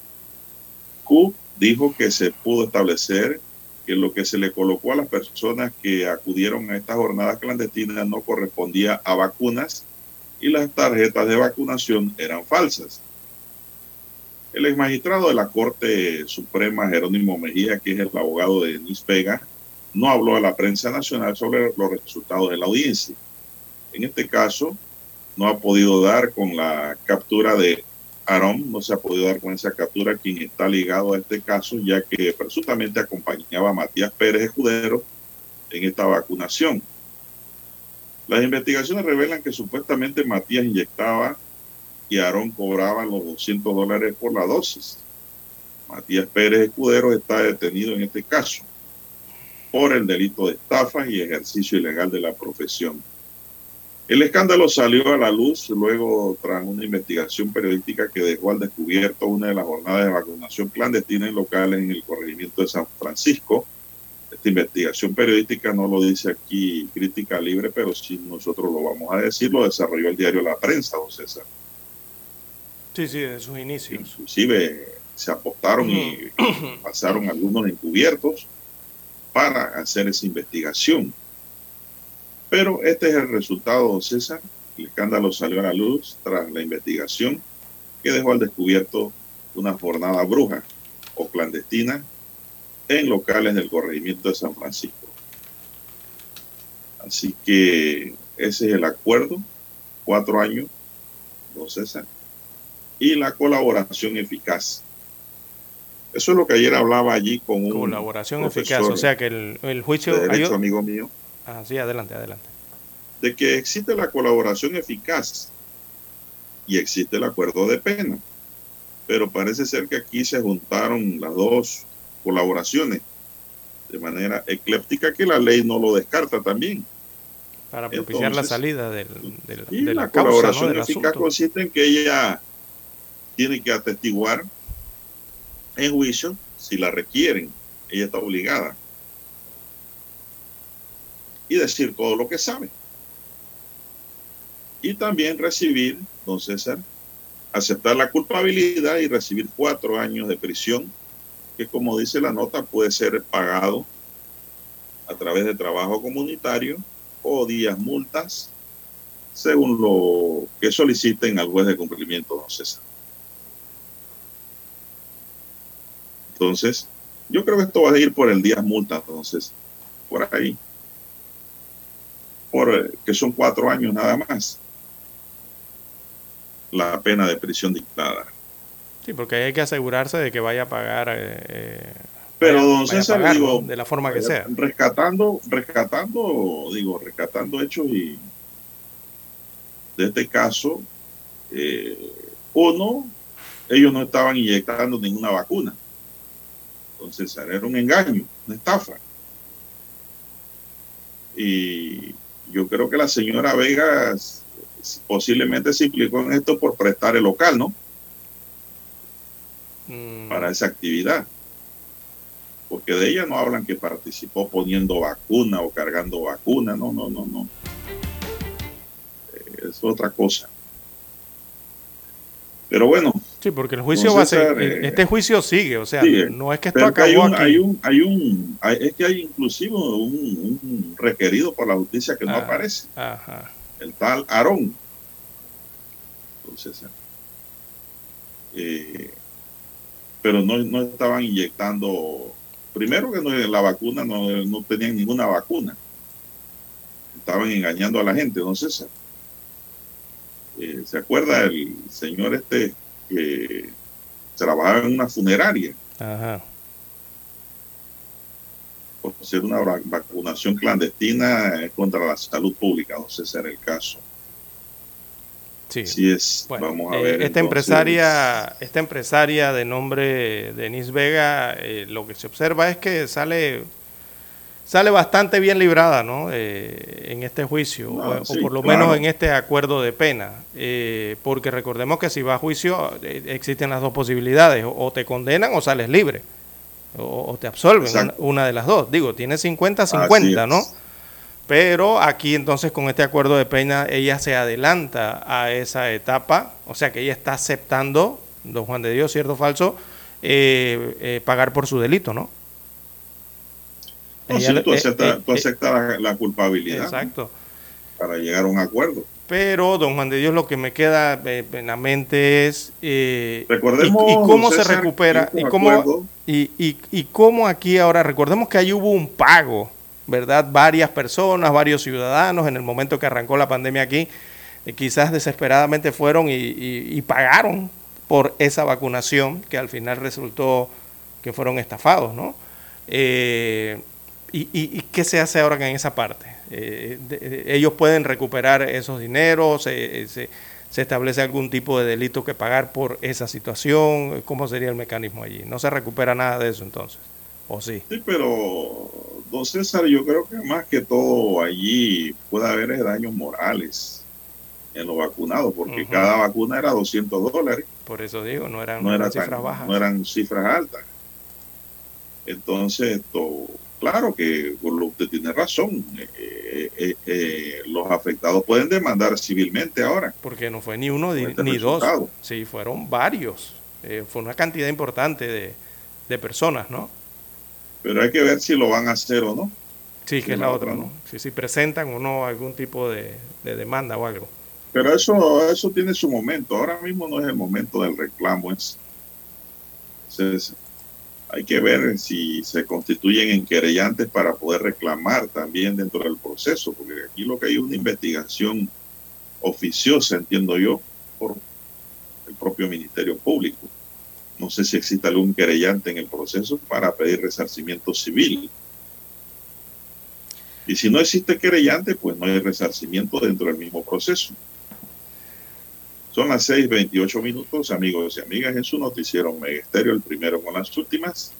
Q dijo que se pudo establecer que lo que se le colocó a las personas que acudieron a estas jornadas clandestinas no correspondía a vacunas y las tarjetas de vacunación eran falsas. El ex magistrado de la Corte Suprema, Jerónimo Mejía, que es el abogado de Denis Vega, no habló a la prensa nacional sobre los resultados de la audiencia. En este caso, no ha podido dar con la captura de Aarón no se ha podido dar con esa captura quien está ligado a este caso, ya que presuntamente acompañaba a Matías Pérez Escudero en esta vacunación. Las investigaciones revelan que supuestamente Matías inyectaba y Aarón cobraba los 200 dólares por la dosis. Matías Pérez Escudero está detenido en este caso por el delito de estafa y ejercicio ilegal de la profesión. El escándalo salió a la luz luego tras una investigación periodística que dejó al descubierto una de las jornadas de vacunación clandestina en locales en el corregimiento de San Francisco. Esta investigación periodística no lo dice aquí crítica libre, pero sí nosotros lo vamos a decir, lo desarrolló el diario La Prensa, don César.
Sí, sí, de sus inicios.
Inclusive se apostaron y pasaron algunos encubiertos para hacer esa investigación. Pero este es el resultado, don César. El escándalo salió a la luz tras la investigación que dejó al descubierto una jornada bruja o clandestina en locales del corregimiento de San Francisco. Así que ese es el acuerdo, cuatro años, don César, y la colaboración eficaz. Eso es lo que ayer hablaba allí con un
colaboración eficaz, o sea que el, el juicio
de derecho, amigo mío,
Ah, sí, adelante, adelante.
De que existe la colaboración eficaz y existe el acuerdo de pena. Pero parece ser que aquí se juntaron las dos colaboraciones de manera ecléptica que la ley no lo descarta también.
Para propiciar la salida del,
de la, colaboración eficaz consiste en que ella tiene que atestiguar en juicio si la requieren. Ella está obligada y decir todo lo que sabe. Y también recibir, don César, aceptar la culpabilidad y recibir cuatro años de prisión, que como dice la nota puede ser pagado a través de trabajo comunitario o días multas, según lo que soliciten al juez de cumplimiento, don César. Entonces, yo creo que esto va a ir por el día multas, entonces, por ahí por, eh, que son cuatro años nada más la pena de prisión dictada.
Sí, porque hay que asegurarse de que vaya a pagar. Eh,
Pero, don César, digo,
de la forma que sea.
Rescatando, rescatando, digo, rescatando hechos y de este caso, eh, uno, ellos no estaban inyectando ninguna vacuna. Entonces, era un engaño, una estafa. Y yo creo que la señora Vega posiblemente se implicó en esto por prestar el local, ¿no? Mm. Para esa actividad. Porque de ella no hablan que participó poniendo vacuna o cargando vacuna, no, no, no, no. Eh, es otra cosa. Pero bueno.
Sí, porque el juicio va a ser, eh, este juicio sigue, o sea, no es que esto acabó
hay un,
aquí.
Hay un, hay un, es que hay inclusive un, requerido por la justicia que no ah, aparece. Ajá. El tal Aarón. Entonces, eh, pero no, no estaban inyectando, primero que no, la vacuna no, no tenían ninguna vacuna. Estaban engañando a la gente, no César. Eh, ¿Se acuerda el señor este que trabajaba en una funeraria? Ajá. Por ser una vacunación clandestina contra la salud pública, no sé si era el caso.
Sí. es. Vamos a eh, ver. esta empresaria, esta empresaria de nombre Denise Vega, eh, lo que se observa es que sale sale bastante bien librada ¿no? Eh, en este juicio, o, por lo menos en este acuerdo de pena, eh, porque recordemos que si va a juicio eh, existen las dos posibilidades, o, te condenan o sales libre, o, te absolven, una, de las dos. Digo, tiene 50-50, ¿no? Pero aquí entonces con este acuerdo de pena ella se adelanta a esa etapa, o sea que ella está aceptando, don Juan de Dios, cierto o falso, pagar por su delito, ¿no?
Tú aceptas, eh, eh, la, culpabilidad. Exacto. Para llegar a un acuerdo.
Pero, don Juan de Dios, lo que me queda eh, en la mente es recordemos, y, cómo se recupera y cómo, y, y, cómo aquí ahora, recordemos que ahí hubo un pago, ¿verdad? Varias personas, varios ciudadanos en el momento que arrancó la pandemia aquí, quizás desesperadamente fueron y, pagaron por esa vacunación que al final resultó que fueron estafados, ¿no? Eh, ¿Y, y, qué se hace ahora en esa parte? Eh, eh, ¿Ellos pueden recuperar esos dineros? ¿Se, se, establece algún tipo de delito que pagar por esa situación? ¿Cómo sería el mecanismo allí? ¿No se recupera nada de eso entonces? ¿O sí?
Sí, pero, don César, yo creo que más que todo allí puede haber daños morales en los vacunados, porque cada vacuna era 200 dólares.
Por eso digo, no eran, no cifras bajas.
No eran cifras altas. Entonces, esto claro que usted tiene razón. Eh, eh, eh, los afectados pueden demandar civilmente ahora.
Porque no fue ni uno este ni dos. Sí, fueron varios. fue una cantidad importante de, personas, ¿no?
Pero hay que ver si lo van a hacer o no.
Sí, que es la otra, ¿no? Si, si presentan o no algún tipo de, demanda o algo.
Pero eso, eso tiene su momento. Ahora mismo no es el momento del reclamo. Es, es, hay que ver si se constituyen en querellantes para poder reclamar también dentro del proceso, porque aquí lo que hay es una investigación oficiosa, entiendo yo, por el propio Ministerio Público. No sé si existe algún querellante en el proceso para pedir resarcimiento civil. Y si no existe querellante, pues no hay resarcimiento dentro del mismo proceso. Son las 6:28 minutos, amigos y amigas, en su noticiero Megesterio, el primero con las últimas.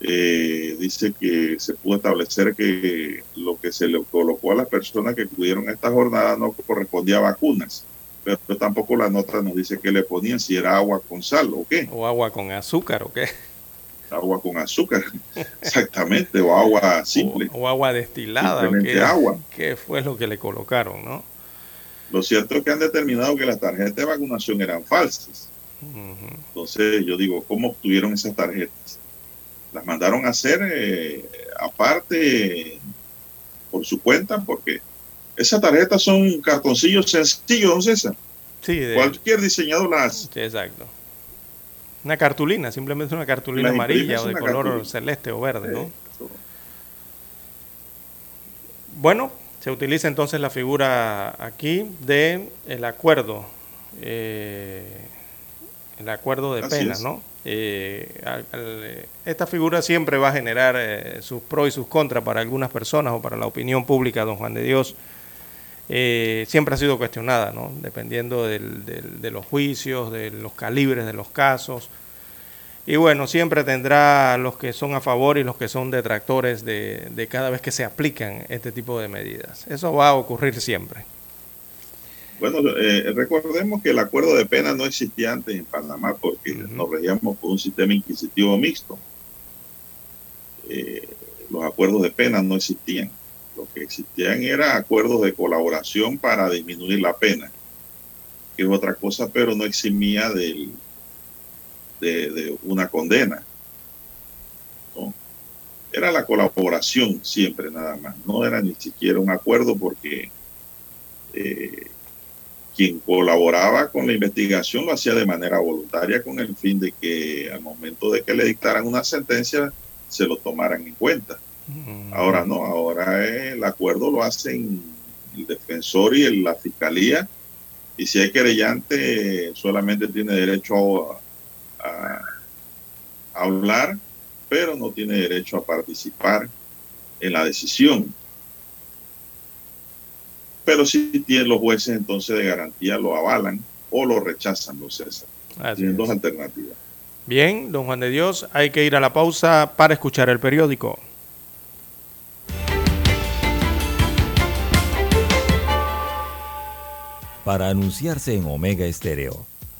Eh, dice que se pudo establecer que lo que se le colocó a las personas que acudieron a esta jornada no correspondía a vacunas, pero tampoco la nota nos dice que le ponían, si era agua con sal o qué.
O agua con azúcar o qué.
Agua con azúcar, exactamente, o agua simple.
O, agua destilada. ¿qué, agua. ¿Qué fue lo que le colocaron, no?
Lo cierto es que han determinado que las tarjetas de vacunación eran falsas. Entonces yo digo, ¿cómo obtuvieron esas tarjetas? Las mandaron a hacer eh, aparte por su cuenta, porque esas tarjetas son cartoncillos sencillos, ¿no César? Sí, Cualquier diseñador las
Sí, exacto. Una cartulina, simplemente una cartulina amarilla o de color celeste o verde, ¿no? Bueno, se utiliza entonces la figura aquí de el acuerdo eh, el acuerdo de pena, ¿no? Eh, esta figura siempre va a generar eh, sus pros y sus contras para algunas personas o para la opinión pública, don Juan de Dios. Eh, siempre ha sido cuestionada, ¿no? Dependiendo de los juicios, de los calibres de los casos. Y bueno, siempre tendrá los que son a favor y los que son detractores de, de cada vez que se aplican este tipo de medidas. Eso va a ocurrir siempre.
Bueno, eh, recordemos que el acuerdo de pena no existía antes en Panamá porque nos regíamos por un sistema inquisitivo mixto. Eh, los acuerdos de pena no existían. Lo que existían eran acuerdos de colaboración para disminuir la pena, que es otra cosa, pero no eximía del, de, una condena. Era la colaboración siempre nada más. No era ni siquiera un acuerdo porque... Eh, quien colaboraba con la investigación lo hacía de manera voluntaria con el fin de que al momento de que le dictaran una sentencia se lo tomaran en cuenta. Mm. Ahora no, ahora el acuerdo lo hacen el defensor y la fiscalía y si hay querellante solamente tiene derecho a, a hablar, pero no tiene derecho a participar en la decisión pero si tienen los jueces entonces de garantía lo avalan o lo rechazan los César. Tienen dos alternativas.
Bien, don Juan de Dios, hay que ir a la pausa para escuchar el periódico.
Para anunciarse en Omega Estéreo,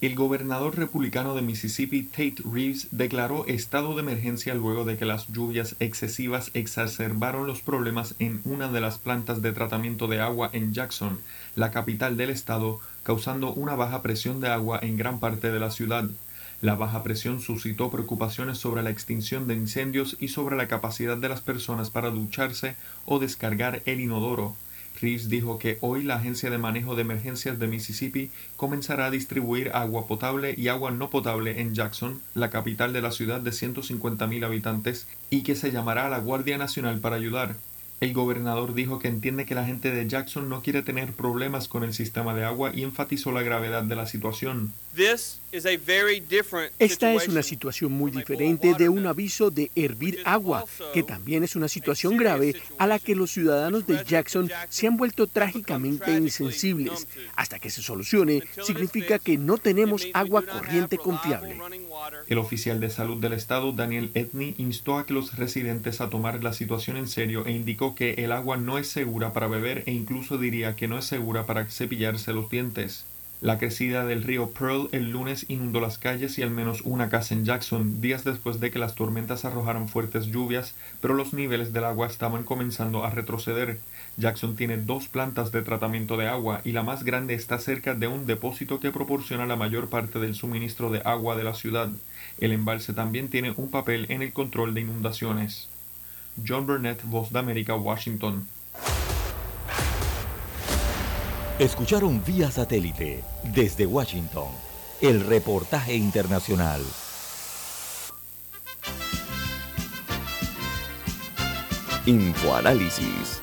El gobernador republicano de Mississippi, Tate Reeves, declaró estado de emergencia luego de que las lluvias excesivas exacerbaron los problemas en una de las plantas de tratamiento de agua en Jackson, la capital del estado, causando una baja presión de agua en gran parte de la ciudad. La baja presión suscitó preocupaciones sobre la extinción de incendios y sobre la capacidad de las personas para ducharse o descargar el inodoro. Reeves dijo que hoy la Agencia de Manejo de Emergencias de Mississippi comenzará a distribuir agua potable y agua no potable en Jackson, la capital de la ciudad de 150.000 habitantes, y que se llamará a la Guardia Nacional para ayudar. El gobernador dijo que entiende que la gente de Jackson no quiere tener problemas con el sistema de agua y enfatizó la gravedad de la situación.
Esta es una situación muy diferente de un aviso de hervir agua, que también es una situación grave a la que los ciudadanos de Jackson se han vuelto trágicamente insensibles. Hasta que se solucione, significa que no tenemos agua corriente confiable.
El oficial de salud del estado, Daniel Edney, instó a que los residentes a tomar la situación en serio e indicó que el agua no es segura para beber e incluso diría que no es segura para cepillarse los dientes. La crecida del río Pearl el lunes inundó las calles y al menos una casa en Jackson, días después de que las tormentas arrojaron fuertes lluvias, pero los niveles del agua estaban comenzando a retroceder. Jackson tiene dos plantas de tratamiento de agua y la más grande está cerca de un depósito que proporciona la mayor parte del suministro de agua de la ciudad. El embalse también tiene un papel en el control de inundaciones. John Burnett, Voz de América, Washington.
Escucharon vía satélite desde Washington el reportaje internacional. Infoanálisis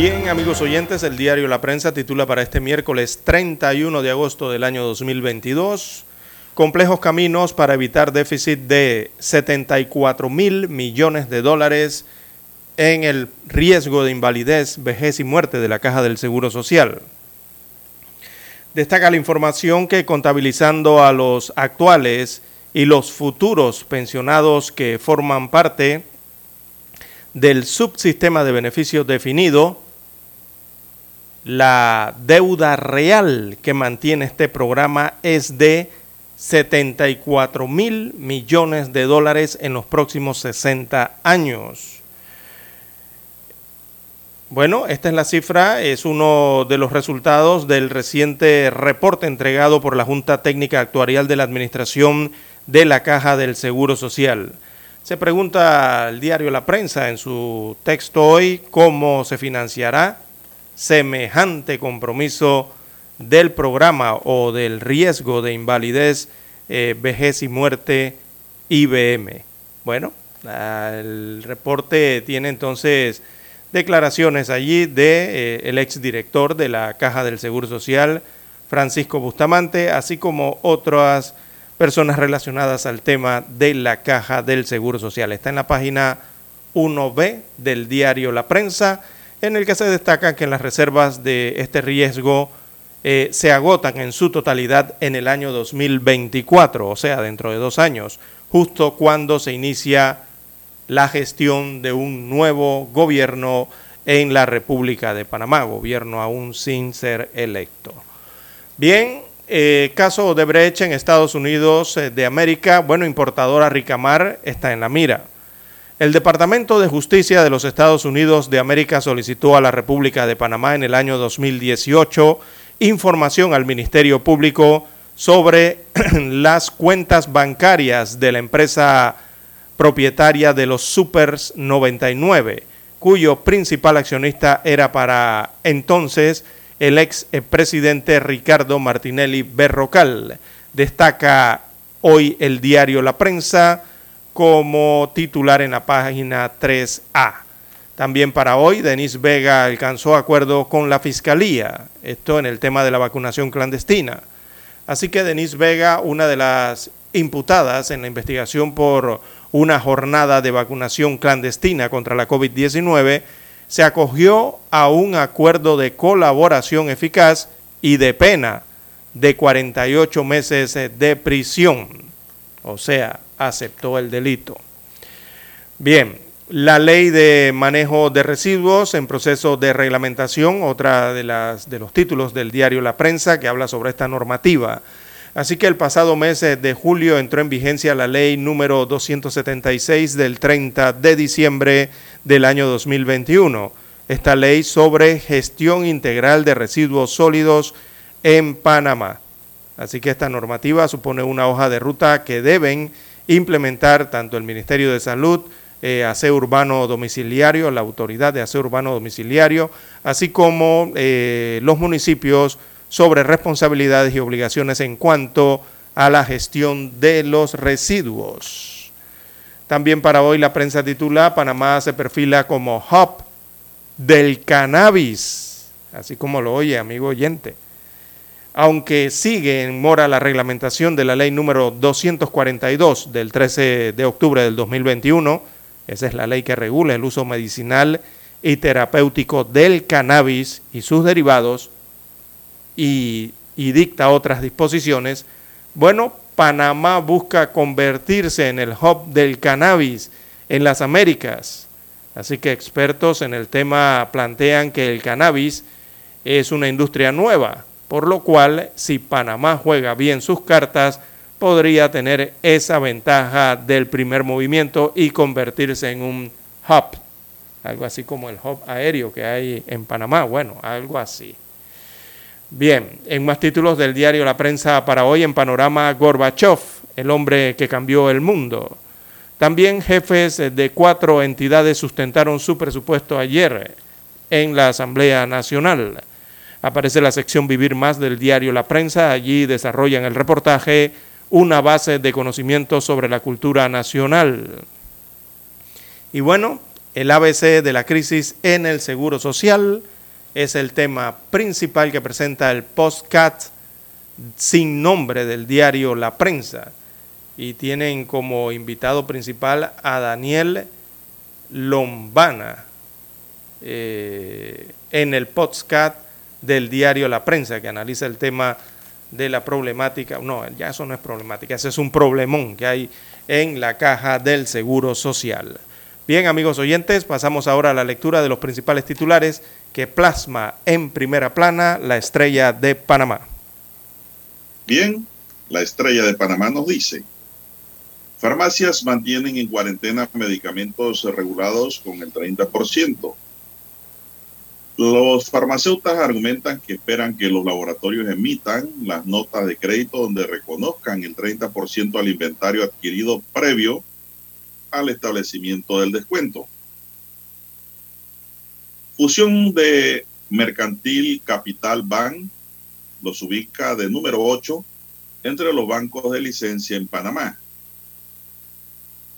Bien, amigos oyentes, el diario La Prensa titula para este miércoles 31 de agosto del año 2022, complejos caminos para evitar déficit de 74 mil millones de dólares en el riesgo de invalidez, vejez y muerte de la Caja del Seguro Social. Destaca la información que contabilizando a los actuales y los futuros pensionados que forman parte del subsistema de beneficios definido, la deuda real que mantiene este programa es de 74 mil millones de dólares en los próximos 60 años. Bueno, esta es la cifra, es uno de los resultados del reciente reporte entregado por la Junta Técnica Actuarial de la Administración de la Caja del Seguro Social. Se pregunta el diario La Prensa en su texto hoy cómo se financiará semejante compromiso del programa o del riesgo de invalidez, eh, vejez y muerte IBM. Bueno, el reporte tiene entonces declaraciones allí de eh, el exdirector de la Caja del Seguro Social, Francisco Bustamante, así como otras personas relacionadas al tema de la Caja del Seguro Social. Está en la página 1B del diario La Prensa en el que se destaca que las reservas de este riesgo eh, se agotan en su totalidad en el año 2024, o sea, dentro de dos años, justo cuando se inicia la gestión de un nuevo gobierno en la República de Panamá, gobierno aún sin ser electo. Bien, eh, caso de Brecha en Estados Unidos eh, de América, bueno, importadora Ricamar está en la mira. El Departamento de Justicia de los Estados Unidos de América solicitó a la República de Panamá en el año 2018 información al Ministerio Público sobre las cuentas bancarias de la empresa propietaria de los Supers 99, cuyo principal accionista era para entonces el ex presidente Ricardo Martinelli Berrocal. Destaca hoy el diario La Prensa como titular en la página 3A. También para hoy, Denis Vega alcanzó acuerdo con la Fiscalía, esto en el tema de la vacunación clandestina. Así que Denis Vega, una de las imputadas en la investigación por una jornada de vacunación clandestina contra la COVID-19, se acogió a un acuerdo de colaboración eficaz y de pena de 48 meses de prisión. O sea, aceptó el delito. Bien, la ley de manejo de residuos en proceso de reglamentación, otra de, las, de los títulos del diario La Prensa que habla sobre esta normativa. Así que el pasado mes de julio entró en vigencia la ley número 276 del 30 de diciembre del año 2021. Esta ley sobre gestión integral de residuos sólidos en Panamá. Así que esta normativa supone una hoja de ruta que deben implementar tanto el Ministerio de Salud, eh, aseo urbano domiciliario, la autoridad de aseo urbano domiciliario, así como eh, los municipios sobre responsabilidades y obligaciones en cuanto a la gestión de los residuos. También para hoy la prensa titula Panamá se perfila como hub del cannabis, así como lo oye, amigo oyente aunque sigue en mora la reglamentación de la ley número 242 del 13 de octubre del 2021, esa es la ley que regula el uso medicinal y terapéutico del cannabis y sus derivados y, y dicta otras disposiciones, bueno, Panamá busca convertirse en el hub del cannabis en las Américas. Así que expertos en el tema plantean que el cannabis es una industria nueva por lo cual si Panamá juega bien sus cartas, podría tener esa ventaja del primer movimiento y convertirse en un hub, algo así como el hub aéreo que hay en Panamá, bueno, algo así. Bien, en más títulos del diario La Prensa para hoy, en panorama Gorbachev, el hombre que cambió el mundo. También jefes de cuatro entidades sustentaron su presupuesto ayer en la Asamblea Nacional. Aparece la sección Vivir Más del diario La Prensa. Allí desarrollan el reportaje una base de conocimiento sobre la cultura nacional. Y bueno, el ABC de la crisis en el Seguro Social es el tema principal que presenta el postcat sin nombre del diario La Prensa. Y tienen como invitado principal a Daniel Lombana eh, en el podcast del diario La Prensa, que analiza el tema de la problemática. No, ya eso no es problemática, ese es un problemón que hay en la caja del Seguro Social. Bien, amigos oyentes, pasamos ahora a la lectura de los principales titulares que plasma en primera plana la estrella de Panamá.
Bien, la estrella de Panamá nos dice, farmacias mantienen en cuarentena medicamentos regulados con el 30%. Los farmacéuticos argumentan que esperan que los laboratorios emitan las notas de crédito donde reconozcan el 30% al inventario adquirido previo al establecimiento del descuento. Fusión de Mercantil Capital Bank los ubica de número 8 entre los bancos de licencia en Panamá.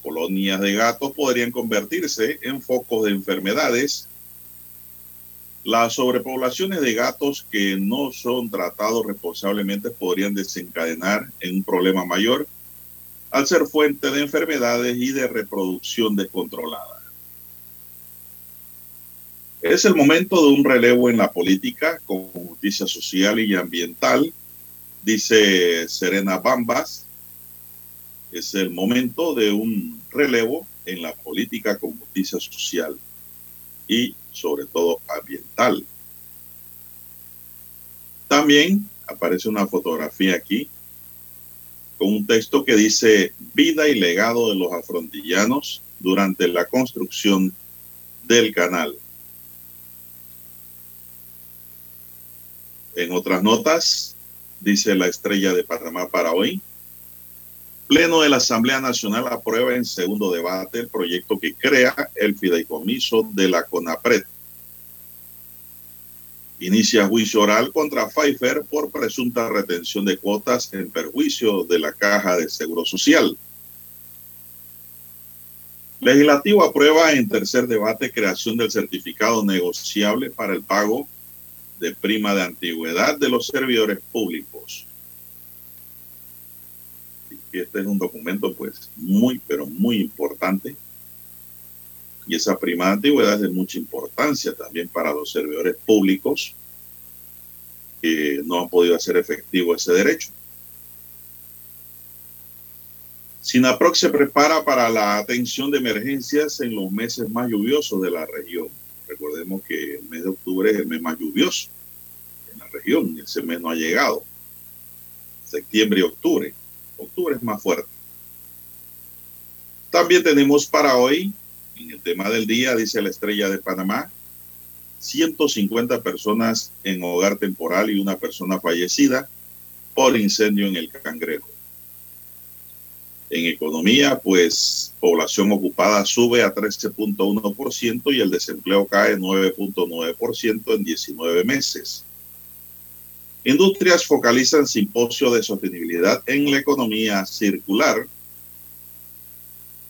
Colonias de gatos podrían convertirse en focos de enfermedades. Las sobrepoblaciones de gatos que no son tratados responsablemente podrían desencadenar en un problema mayor al ser fuente de enfermedades y de reproducción descontrolada. Es el momento de un relevo en la política con justicia social y ambiental, dice Serena Bambas. Es el momento de un relevo en la política con justicia social y sobre todo ambiental. También aparece una fotografía aquí con un texto que dice vida y legado de los afrontillanos durante la construcción del canal. En otras notas, dice la estrella de Panamá para hoy, Pleno de la Asamblea Nacional aprueba en segundo debate el proyecto que crea el fideicomiso de la CONAPRED. Inicia juicio oral contra Pfeiffer por presunta retención de cuotas en perjuicio de la Caja de Seguro Social. Legislativo aprueba en tercer debate creación del certificado negociable para el pago de prima de antigüedad de los servidores públicos. Este es un documento pues muy, pero muy importante. Y esa prima de antigüedad es de mucha importancia también para los servidores públicos que no han podido hacer efectivo ese derecho. SINAPROC se prepara para la atención de emergencias en los meses más lluviosos de la región. Recordemos que el mes de octubre es el mes más lluvioso en la región, ese mes no ha llegado. Septiembre y octubre. Octubre es más fuerte. También tenemos para hoy, en el tema del día, dice la estrella de Panamá, 150 personas en hogar temporal y una persona fallecida por incendio en el Cangrejo. En economía, pues población ocupada sube a 13.1% y el desempleo cae 9.9% en 19 meses. Industrias focalizan simposio de sostenibilidad en la economía circular.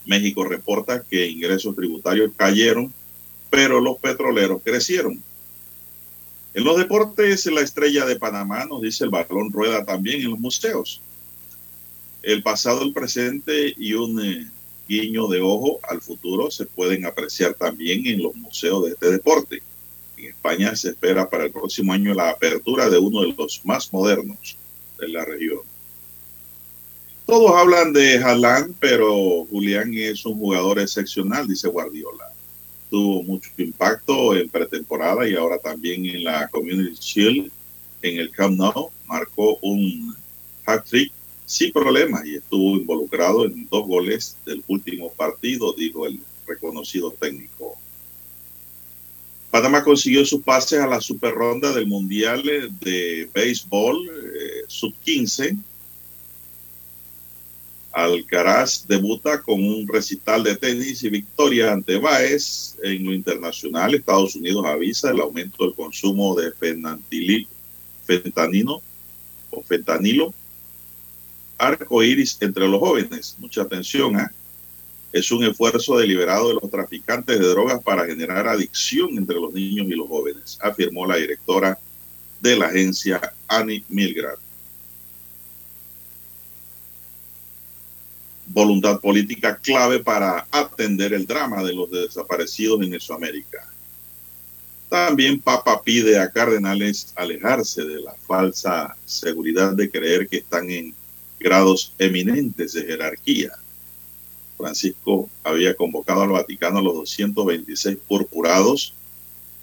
México reporta que ingresos tributarios cayeron, pero los petroleros crecieron. En los deportes, la estrella de Panamá nos dice el balón rueda también en los museos el pasado, el presente y un eh, guiño de ojo al futuro se pueden apreciar también en los museos de este deporte. En España se espera para el próximo año la apertura de uno de los más modernos de la región. Todos hablan de Haaland, pero Julián es un jugador excepcional, dice Guardiola. Tuvo mucho impacto en pretemporada y ahora también en la Community Shield en el Camp Nou, marcó un hat-trick sin problema y estuvo involucrado en dos goles del último partido, dijo el reconocido técnico. Panamá consiguió su pase a la super ronda del Mundial de Béisbol eh, Sub-15. Alcaraz debuta con un recital de tenis y victoria ante Baez en lo internacional. Estados Unidos avisa el aumento del consumo de fentanilo o fentanilo. Arco iris entre los jóvenes. Mucha atención, ¿eh? Es un esfuerzo deliberado de los traficantes de drogas para generar adicción entre los niños y los jóvenes, afirmó la directora de la agencia Annie Milgrad. Voluntad política clave para atender el drama de los desaparecidos en Mesoamérica. También Papa pide a cardenales alejarse de la falsa seguridad de creer que están en grados eminentes de jerarquía Francisco había convocado al Vaticano a los 226 purpurados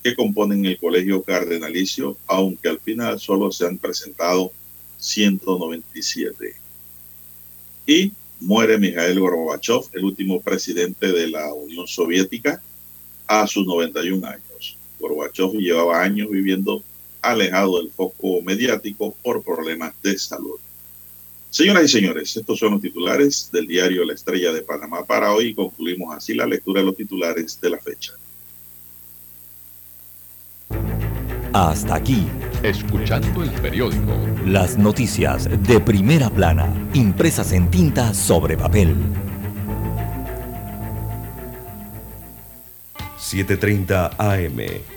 que componen el colegio cardenalicio, aunque al final solo se han presentado 197. Y muere Mikhail Gorbachev, el último presidente de la Unión Soviética, a sus 91 años. Gorbachev llevaba años viviendo alejado del foco mediático por problemas de salud. Señoras y señores, estos son los titulares del diario La Estrella de Panamá para hoy. Concluimos así la lectura de los titulares de la fecha.
Hasta aquí.
Escuchando el periódico.
Las noticias de primera plana, impresas en tinta sobre papel.
7.30 AM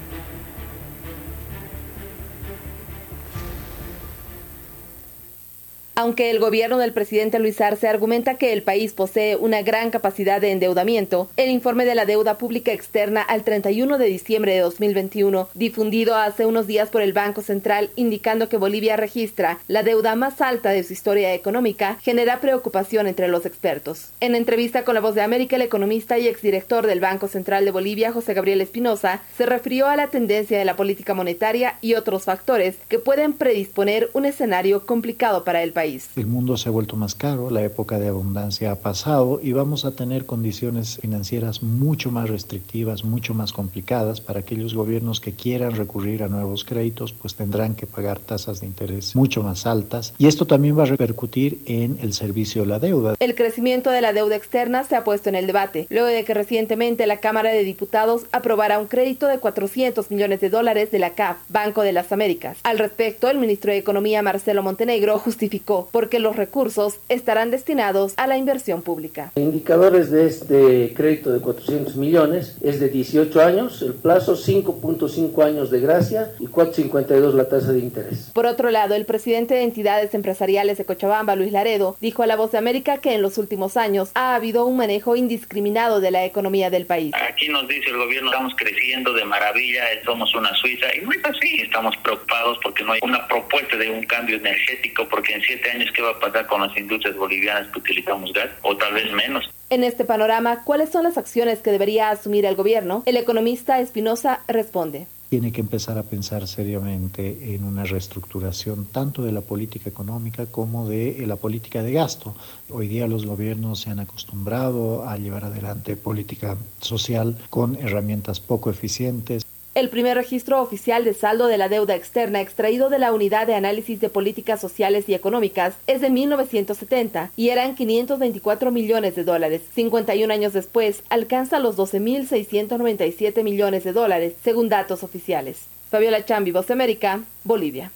Aunque el gobierno del presidente Luis Arce argumenta que el país posee una gran capacidad de endeudamiento, el informe de la deuda pública externa al 31 de diciembre de 2021, difundido hace unos días por el Banco Central indicando que Bolivia registra la deuda más alta de su historia económica, genera preocupación entre los expertos. En entrevista con La Voz de América, el economista y exdirector del Banco Central de Bolivia, José Gabriel Espinosa, se refirió a la tendencia de la política monetaria y otros factores que pueden predisponer un escenario complicado para el país.
El mundo se ha vuelto más caro, la época de abundancia ha pasado y vamos a tener condiciones financieras mucho más restrictivas, mucho más complicadas para aquellos gobiernos que quieran recurrir a nuevos créditos, pues tendrán que pagar tasas de interés mucho más altas y esto también va a repercutir en el servicio de la deuda.
El crecimiento de la deuda externa se ha puesto en el debate, luego de que recientemente la Cámara de Diputados aprobara un crédito de 400 millones de dólares de la CAF, Banco de las Américas. Al respecto, el ministro de Economía Marcelo Montenegro justificó porque los recursos estarán destinados a la inversión pública.
Indicadores de este crédito de 400 millones es de 18 años, el plazo 5.5 años de gracia y 4.52 la tasa de interés.
Por otro lado, el presidente de entidades empresariales de Cochabamba, Luis Laredo, dijo a La Voz de América que en los últimos años ha habido un manejo indiscriminado de la economía del país.
Aquí nos dice el gobierno, estamos creciendo de maravilla, somos una Suiza, y no es así, estamos preocupados porque no hay una propuesta de un cambio energético, porque en siete años qué va a pasar con las industrias bolivianas que utilizamos gas, o tal vez menos.
En este panorama, ¿cuáles son las acciones que debería asumir el gobierno? El economista Espinosa responde.
tiene que empezar a pensar seriamente en una reestructuración tanto de la política económica como de la política de gasto. Hoy día los gobiernos se han acostumbrado a llevar adelante política social con herramientas poco eficientes.
El primer registro oficial de saldo de la deuda externa extraído de la Unidad de Análisis de Políticas Sociales y Económicas es de 1970 y eran 524 millones de dólares. 51 años después, alcanza los 12.697 millones de dólares, según datos oficiales. Fabiola Chambi, Voz América, Bolivia.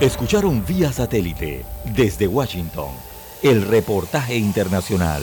Escucharon vía satélite desde Washington el reportaje internacional.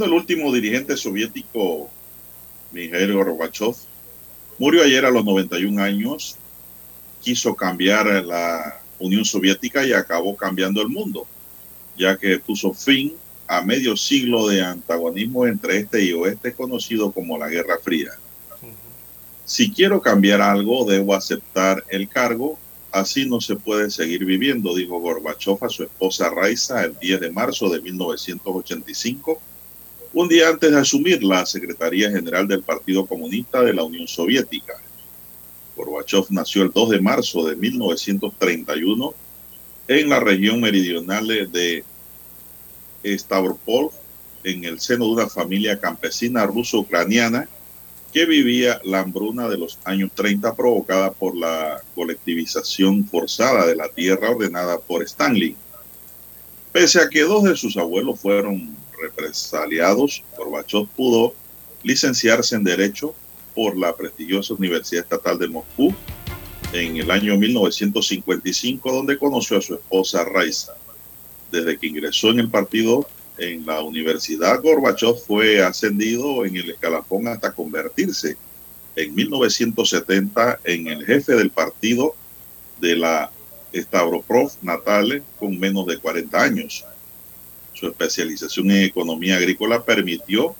Bueno, el último dirigente soviético, Mikhail Gorbachev, murió ayer a los 91 años. Quiso cambiar la Unión Soviética y acabó cambiando el mundo, ya que puso fin a medio siglo de antagonismo entre este y oeste conocido como la Guerra Fría. Si quiero cambiar algo, debo aceptar el cargo. Así no se puede seguir viviendo, dijo Gorbachev a su esposa Raisa el 10 de marzo de 1985 un día antes de asumir la Secretaría General del Partido Comunista de la Unión Soviética. Gorbachev nació el 2 de marzo de 1931 en la región meridional de Stavropol, en el seno de una familia campesina ruso-ucraniana que vivía la hambruna de los años 30 provocada por la colectivización forzada de la tierra ordenada por Stanley. Pese a que dos de sus abuelos fueron represaliados, Gorbachev pudo licenciarse en Derecho por la prestigiosa Universidad Estatal de Moscú en el año 1955, donde conoció a su esposa Raisa. Desde que ingresó en el partido en la universidad, Gorbachev fue ascendido en el escalafón hasta convertirse en 1970 en el jefe del partido de la Stavroprov Natale con menos de 40 años. Su especialización en economía agrícola permitió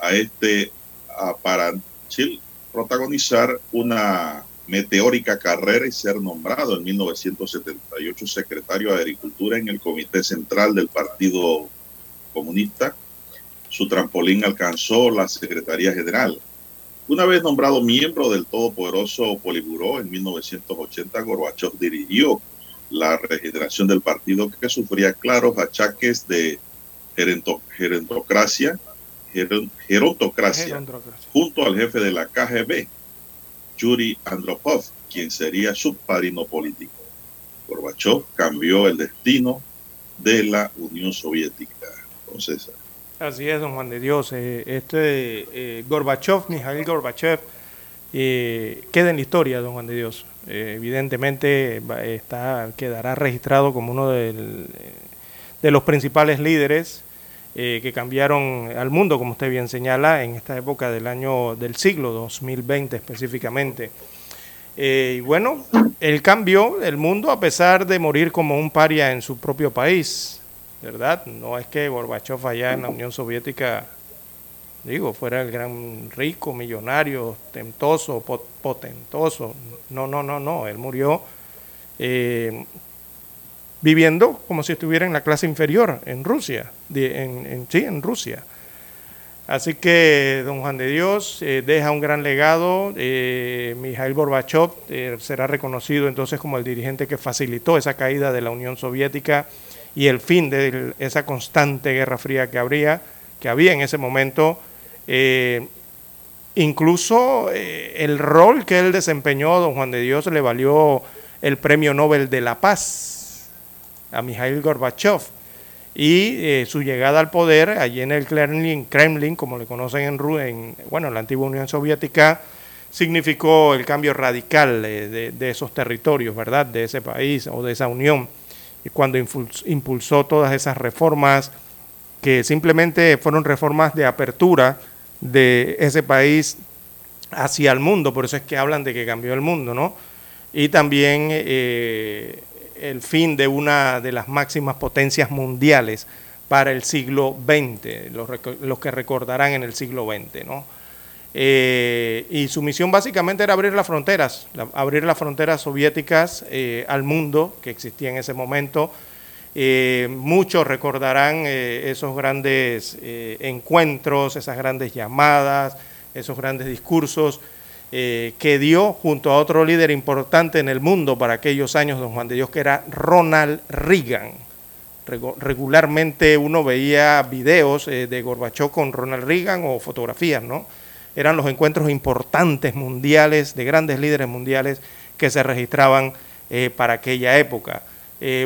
a este Aparanchil protagonizar una meteórica carrera y ser nombrado en 1978 secretario de Agricultura en el Comité Central del Partido Comunista. Su trampolín alcanzó la Secretaría General. Una vez nombrado miembro del todopoderoso Politburó en 1980, Gorbachev dirigió la regeneración del partido que sufría claros achaques de gerontocracia, gerontocracia, junto al jefe de la KGB, Yuri Andropov, quien sería su padrino político. Gorbachev cambió el destino de la Unión Soviética. Entonces,
Así es, don Juan de Dios. Eh, este eh, Gorbachev, Mikhail Gorbachev, queda en la historia, don Juan de Dios. Eh, evidentemente está, quedará registrado como uno de los principales líderes eh, que cambiaron al mundo, como usted bien señala, en esta época del año del siglo 2020 específicamente. Eh, y bueno, él cambió el mundo a pesar de morir como un paria en su propio país, ¿verdad? No es que Gorbachev allá en la Unión Soviética, digo, fuera el gran rico, millonario, tentoso, potentoso. No, no, no, no, él murió eh, viviendo como si estuviera en la clase inferior en Rusia, en, sí, en Rusia. Así que don Juan de Dios eh, deja un gran legado. Eh, Mikhail Gorbachev eh, será reconocido entonces como el dirigente que facilitó esa caída de la Unión Soviética y el fin de esa constante guerra fría que habría, que había en ese momento. Incluso el rol que él desempeñó, don Juan de Dios, le valió el Premio Nobel de la Paz a Mikhail Gorbachev y eh, su llegada al poder allí en el Kremlin, Kremlin como le conocen en, en, bueno, en la antigua Unión Soviética, significó el cambio radical de, de, esos territorios, ¿verdad?, de ese país o de esa unión, y cuando impulsó todas esas reformas que simplemente fueron reformas de apertura de ese país hacia el mundo, por eso es que hablan de que cambió el mundo, ¿no? Y también eh, el fin de una de las máximas potencias mundiales para el siglo XX, los, que recordarán en el siglo XX, ¿no? Eh, y su misión básicamente era abrir las fronteras, abrir las fronteras soviéticas eh, al mundo que existía en ese momento. Eh, muchos recordarán esos grandes encuentros, esas grandes llamadas, esos grandes discursos eh, que dio junto a otro líder importante en el mundo para aquellos años, don Juan de Dios, que era Ronald Reagan. Regularmente uno veía videos eh, de Gorbachov con Ronald Reagan o fotografías, ¿no? Eran los encuentros importantes mundiales, de grandes líderes mundiales que se registraban eh, para aquella época.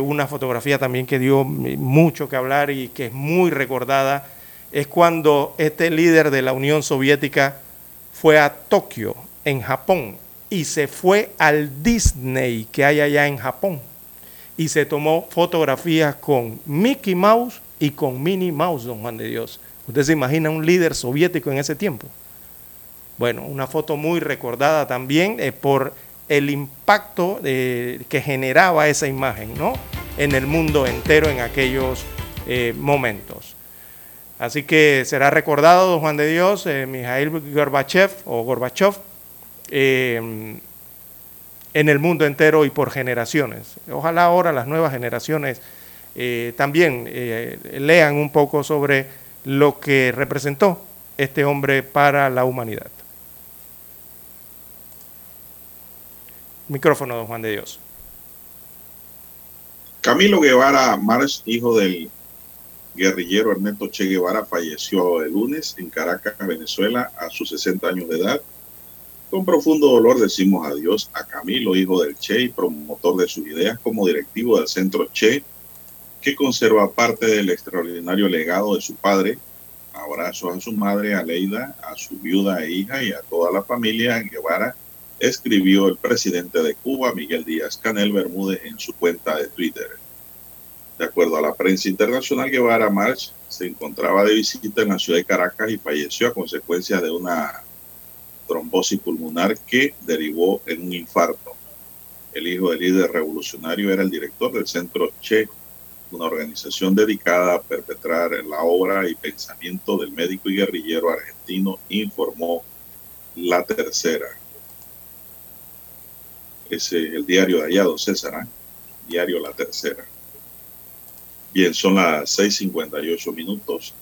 Una fotografía también que dio mucho que hablar y que es muy recordada es cuando este líder de la Unión Soviética fue a Tokio en Japón y se fue al Disney que hay allá en Japón y se tomó fotografías con Mickey Mouse y con Minnie Mouse, don Juan de Dios. Usted se imagina un líder soviético en ese tiempo. Bueno, una foto muy recordada también eh, por el impacto eh, que generaba esa imagen ¿no? en el mundo entero en aquellos eh, momentos. Así que será recordado, don Juan de Dios, Mijail Gorbachev o Gorbachev, Em, en el mundo entero y por generaciones. Ojalá ahora las nuevas generaciones eh, también eh, lean un poco sobre lo que representó este hombre para la humanidad. Micrófono, don Juan de Dios.
Camilo Guevara March, hijo del guerrillero Ernesto Che Guevara, falleció el lunes en Caracas, Venezuela, a sus 60 años de edad. Con profundo dolor decimos adiós a Camilo, hijo del Che y promotor de sus ideas como directivo del Centro Che, que conserva parte del extraordinario legado de su padre. Abrazos a su madre, Aleida, a su viuda e hija y a toda la familia Guevara, escribió el presidente de Cuba, Miguel Díaz Canel Bermúdez, en su cuenta de Twitter. De acuerdo a la prensa internacional, Guevara March se encontraba de visita en la ciudad de Caracas y falleció a consecuencia de una trombosis pulmonar que derivó en un infarto. El hijo del líder revolucionario era el director del Centro Che, una organización dedicada a perpetrar la obra y pensamiento del médico y guerrillero argentino, informó la tercera. Ese es el diario de allá, don César, ¿eh? diario La Tercera. Bien, son las 6.58 minutos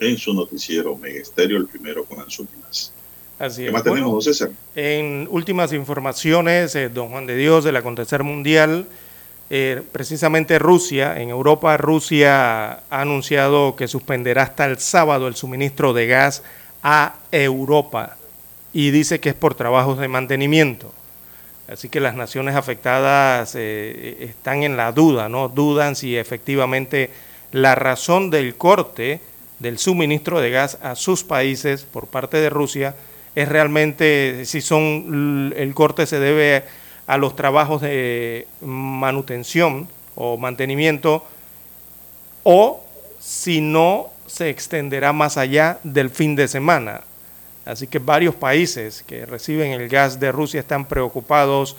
en su noticiero Megesterio, el primero con Anzuminas.
Así ¿Qué más tenemos, César? En últimas informaciones, eh, don Juan de Dios, del acontecer mundial, eh, precisamente Rusia, en Europa, Rusia ha anunciado que suspenderá hasta el sábado el suministro de gas a Europa y dice que es por trabajos de mantenimiento. Así que las naciones afectadas eh, están en la duda, ¿no? Dudan si efectivamente la razón del corte del suministro de gas a sus países por parte de Rusia es realmente si son el corte se debe a los trabajos de manutención o mantenimiento o si no se extenderá más allá del fin de semana. Así que varios países que reciben el gas de Rusia están preocupados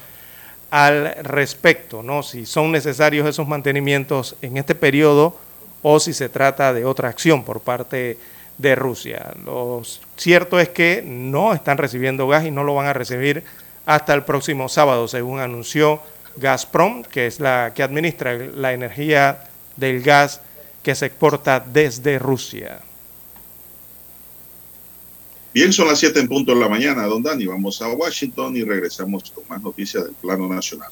al respecto, ¿no? Si son necesarios esos mantenimientos en este periodo o si se trata de otra acción por parte de Rusia. Lo cierto es que no están recibiendo gas y no lo van a recibir hasta el próximo sábado, según anunció Gazprom, que es la que administra la energía del gas que se exporta desde Rusia.
Bien, son las 7 en punto de la mañana, don Dani. Vamos a Washington y regresamos con más noticias del plano nacional.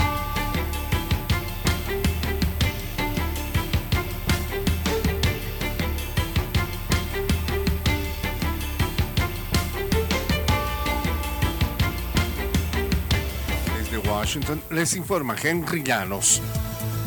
Washington les informa Henry Llanos.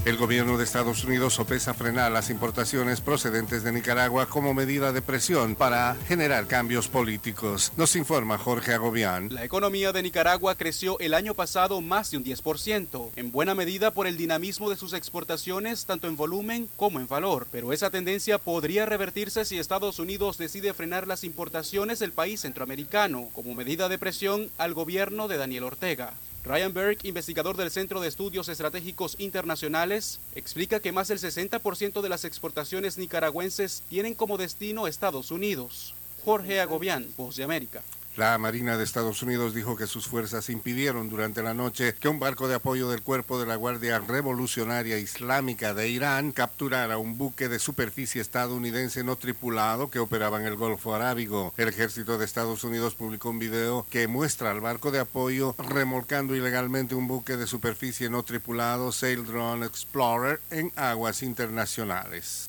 El gobierno de Estados Unidos sopesa frenar las importaciones procedentes de Nicaragua como medida de presión para generar cambios políticos. Nos informa Jorge Agobián.
La economía de Nicaragua creció el año pasado más de un 10%, en buena medida por el dinamismo de sus exportaciones tanto en volumen como en valor. Pero esa tendencia podría revertirse si Estados Unidos decide frenar las importaciones del país centroamericano como medida de presión al gobierno de Daniel Ortega. Ryan Berg, investigador del Centro de Estudios Estratégicos Internacionales, explica que más del 60% de las exportaciones nicaragüenses tienen como destino Estados Unidos. Jorge Agobián, Voz de América.
La Marina de Estados Unidos dijo que sus fuerzas impidieron durante la noche que un barco de apoyo del cuerpo de la Guardia Revolucionaria Islámica de Irán capturara un buque de superficie estadounidense no tripulado que operaba en el Golfo Arábigo. El ejército de Estados Unidos publicó un video que muestra al barco de apoyo remolcando ilegalmente un buque de superficie no tripulado Sail Drone Explorer en aguas internacionales.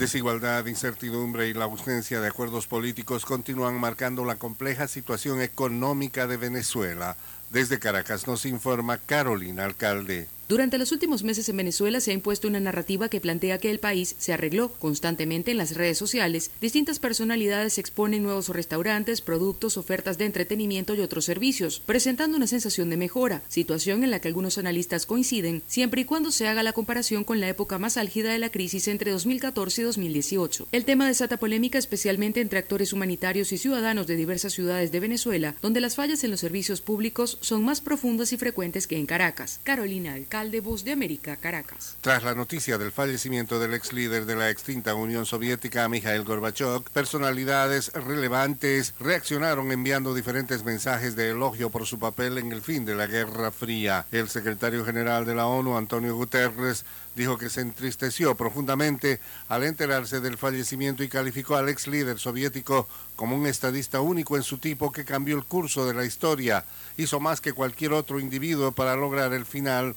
Desigualdad, incertidumbre y la ausencia de acuerdos políticos continúan marcando la compleja situación económica de Venezuela. Desde Caracas nos informa Carolina Alcalde.
Durante los últimos meses en Venezuela se ha impuesto una narrativa que plantea que el país se arregló constantemente en las redes sociales. Distintas personalidades exponen nuevos restaurantes, productos, ofertas de entretenimiento y otros servicios, presentando una sensación de mejora, situación en la que algunos analistas coinciden, siempre y cuando se haga la comparación con la época más álgida de la crisis entre 2014 y 2018. El tema desata polémica especialmente entre actores humanitarios y ciudadanos de diversas ciudades de Venezuela, donde las fallas en los servicios públicos son más profundas y frecuentes que en Caracas. Carolina De Voz de América, Caracas.
Tras la noticia del fallecimiento del ex líder de la extinta Unión Soviética, Mikhail Gorbachev, personalidades relevantes reaccionaron enviando diferentes mensajes de elogio por su papel en el fin de la Guerra Fría. El secretario general de la ONU, Antonio Guterres, dijo que se entristeció profundamente al enterarse del fallecimiento y calificó al ex líder soviético como un estadista único en su tipo que cambió el curso de la historia. Hizo más que cualquier otro individuo para lograr el final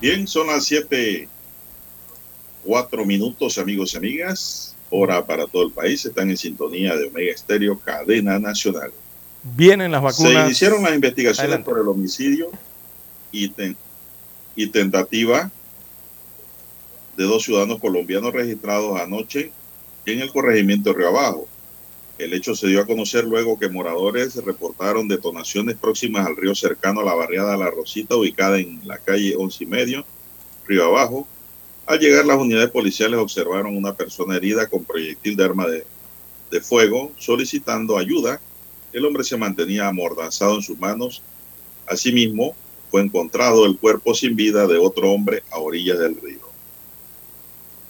Bien, son las 7, 4 minutos, amigos y amigas. Hora para todo el país. Están en sintonía de Omega Estéreo, cadena nacional.
Vienen las vacunas.
Se iniciaron las investigaciones
Adelante.
por el homicidio y, ten- y tentativa de dos ciudadanos colombianos registrados anoche en el corregimiento de Río Abajo. El hecho se dio a conocer luego que moradores reportaron detonaciones próximas al río cercano a la barriada La Rosita, ubicada en la calle Once y Medio, Río Abajo. Al llegar las unidades policiales observaron una persona herida con proyectil de arma de, de fuego solicitando ayuda. El hombre se mantenía amordazado en sus manos. Asimismo, fue encontrado el cuerpo sin vida de otro hombre a orillas del río.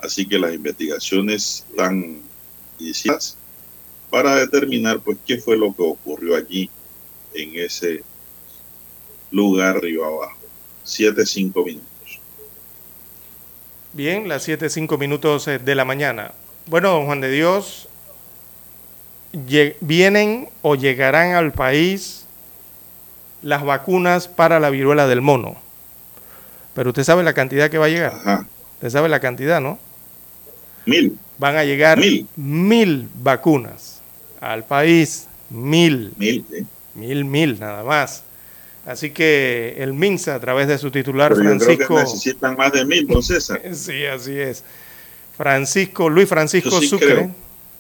Así que las investigaciones están iniciadas para determinar pues qué fue lo que ocurrió allí en ese lugar río abajo. Siete, cinco minutos.
Bien, las 7, 5 minutos eh, de la mañana. Bueno, don Juan de Dios, vienen o llegarán al país las vacunas para la viruela del mono. Pero usted sabe la cantidad que va a llegar. Usted sabe la cantidad, ¿no?
Mil.
Van a llegar mil, vacunas al país. Mil.
Mil,
Mil, mil, nada más. Así que el MINSA, a través de su titular,
Pero yo creo
Francisco.
que necesitan más de mil, don César.
Sí, así es. Francisco, Luis Francisco
sí
Sucre
creo.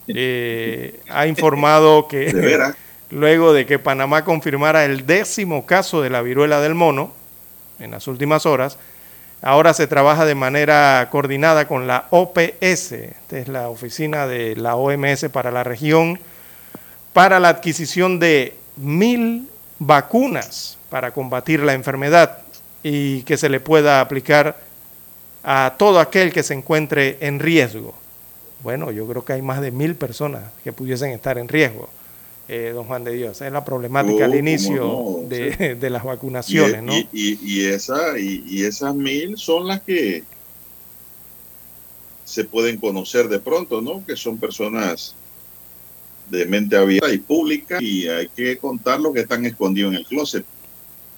eh, ha informado que luego de que Panamá confirmara el décimo caso de la viruela del mono en las últimas horas, ahora se trabaja de manera coordinada con la OPS, esta es la oficina de la OMS para la región, para la adquisición de mil vacunas para combatir la enfermedad y que se le pueda aplicar a todo aquel que se encuentre en riesgo. Bueno, yo creo que hay más de mil personas que pudiesen estar en riesgo, eh, don Juan de Dios. Es la problemática
Oh,
al
cómo
inicio
no,
de,
sí.
de las
Y,
vacunaciones, ¿no?
y- y- y esa, y, y esas mil son las que se pueden conocer de pronto, ¿no? Que son personas de mente abierta y pública y hay que contar lo que están escondidos en el closet,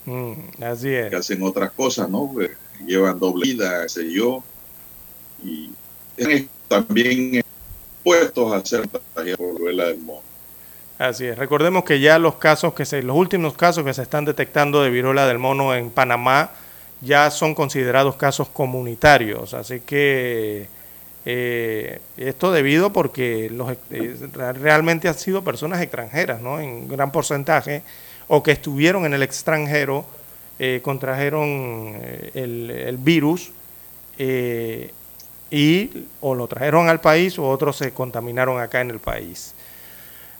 Mm, así es.
que hacen otras cosas, ¿no? Que llevan doble vida, qué sé yo, y también puestos a ser contagiados por del mono.
Así es. Recordemos que ya los casos que se, los últimos casos que se están detectando de viruela del mono en Panamá ya son considerados casos comunitarios. Así que eh, esto debido porque los, eh, re- realmente han sido personas extranjeras, ¿no? En gran porcentaje, o que estuvieron en el extranjero, eh, contrajeron eh, el, el virus y o lo trajeron al país o otros se contaminaron acá en el país.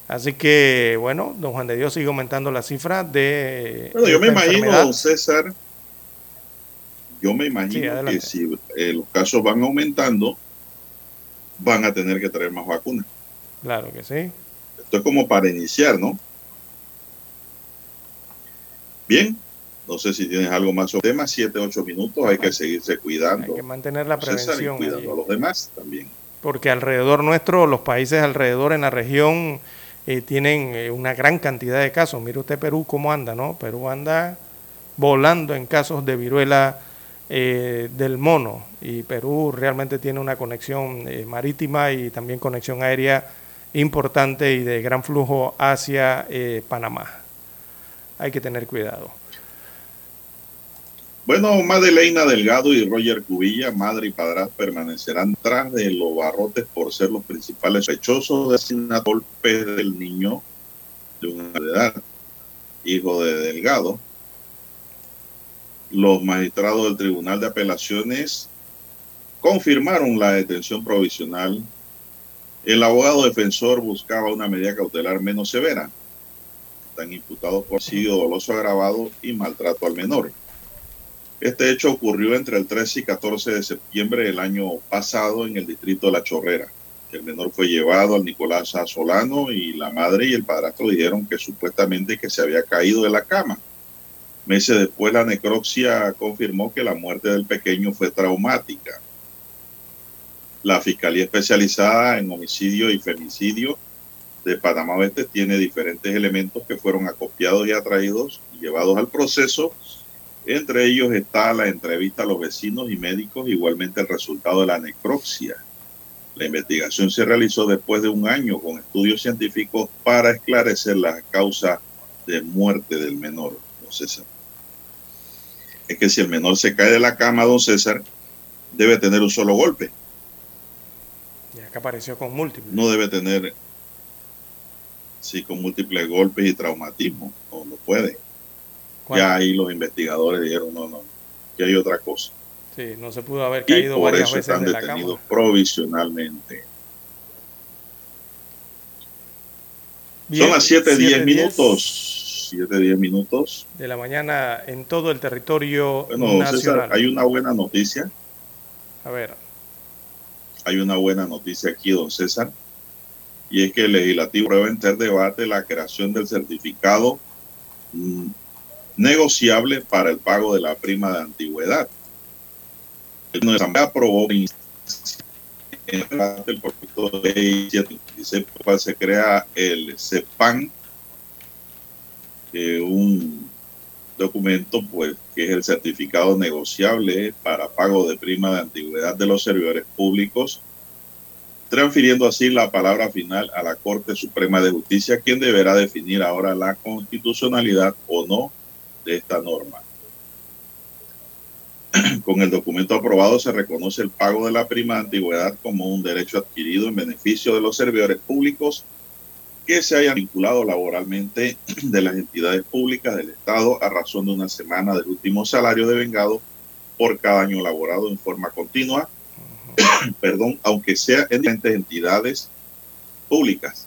Así que, bueno, don Juan de Dios sigue aumentando la cifra de.
Bueno, yo me imagino,
enfermedad.
don César, yo me
Sí,
imagino que si los casos van aumentando, van a tener que traer más vacunas.
Claro que sí.
Esto es como para iniciar, ¿no? Bien, no sé si tienes algo más sobre el tema, siete, ocho minutos, hay que seguirse cuidando.
Hay que mantener la
César, y
prevención.
cuidando
allí.
a los demás también.
porque alrededor nuestro, los países alrededor en la región eh, tienen eh, una gran cantidad de casos. Mire usted Perú cómo anda, ¿no? Perú anda volando en casos de viruela eh, del mono y Perú realmente tiene una conexión eh, marítima y también conexión aérea importante y de gran flujo hacia eh, Panamá. Hay que tener cuidado.
Bueno, Madeleina Delgado y Roger Cubilla, madre y padrastro, permanecerán tras de los barrotes por ser los principales sospechosos de asesinato golpes del niño de una edad, hijo de Delgado. Los magistrados del Tribunal de Apelaciones confirmaron la detención provisional. El abogado defensor buscaba una medida cautelar menos severa. Están imputados por homicidio doloso agravado y maltrato al menor. Este hecho ocurrió entre el 13 y 14 de septiembre del año pasado en el distrito de La Chorrera. El menor fue llevado al Nicolás. Solano y la madre y el padrastro dijeron que supuestamente que se había caído de la cama. Meses después la necropsia confirmó que la muerte del pequeño fue traumática. La Fiscalía Especializada en Homicidio y Femicidio de Panamá Oeste tiene diferentes elementos que fueron acopiados y atraídos y llevados al proceso Entre ellos está la entrevista a los vecinos y médicos, igualmente el resultado de la necropsia. La investigación se realizó después de un año con estudios científicos para esclarecer la causa de muerte del menor. Es que si el menor se cae de la cama, don César, debe tener un solo golpe.
Ya que apareció con múltiples.
No debe tener, sí, con múltiples golpes y traumatismo. No, no puede. Ya ahí los investigadores dijeron, no, no, que hay otra cosa.
Sí, no se pudo haber
Y
caído
por
varias
eso
veces
están
de la
detenidos
cama.
provisionalmente.
Bien,
Son las 7, 10
7:10
minutos. 7, 10 minutos.
de la mañana en todo el territorio
Bueno,
nacional.
César, hay una buena noticia.
A ver,
Hay una buena noticia aquí, don César. Y es que el legislativo prueba en ter debate la creación del certificado mm, negociable para el pago de la prima de antigüedad. El Asamblea aprobó en el proyecto de ley 126, por el cual se crea el CEPAN, eh, un documento pues que es el certificado negociable para pago de prima de antigüedad de los servidores públicos, transfiriendo así la palabra final a la Corte Suprema de Justicia, quien deberá definir ahora la constitucionalidad o no de esta norma. Con el documento aprobado se reconoce el pago de la prima de antigüedad como un derecho adquirido en beneficio de los servidores públicos que se hayan vinculado laboralmente de las entidades públicas del Estado a razón de una semana del último salario de vengado por cada año laborado en forma continua, perdón, aunque sea en diferentes entidades públicas.